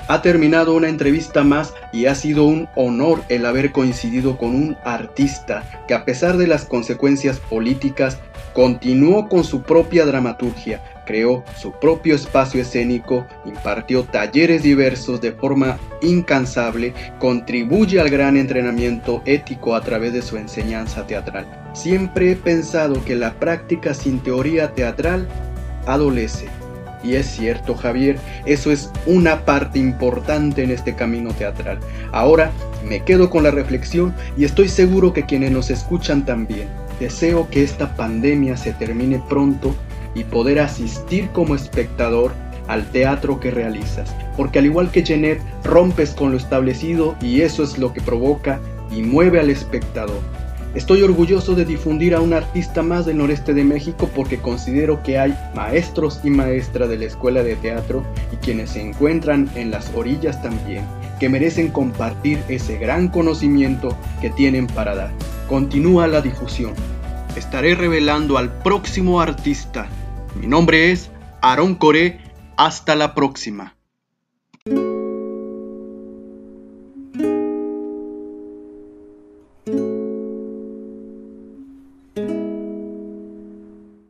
Ha terminado una entrevista más y ha sido un honor el haber coincidido con un artista que a pesar de las consecuencias políticas continuó con su propia dramaturgia, creó su propio espacio escénico, impartió talleres diversos de forma incansable, contribuye al gran entrenamiento ético a través de su enseñanza teatral. Siempre he pensado que la práctica sin teoría teatral adolece. Y es cierto, Javier, eso es una parte importante en este camino teatral. Ahora me quedo con la reflexión y estoy seguro que quienes nos escuchan también. Deseo que esta pandemia se termine pronto y poder asistir como espectador al teatro que realizas. Porque al igual que Jeanette, rompes con lo establecido y eso es lo que provoca y mueve al espectador. Estoy orgulloso de difundir a un artista más del noreste de México porque considero que hay maestros y maestras de la escuela de teatro y quienes se encuentran en las orillas también, que merecen compartir ese gran conocimiento que tienen para dar. Continúa la difusión. Estaré revelando al próximo artista mi nombre es Aaron Coré. Hasta la próxima.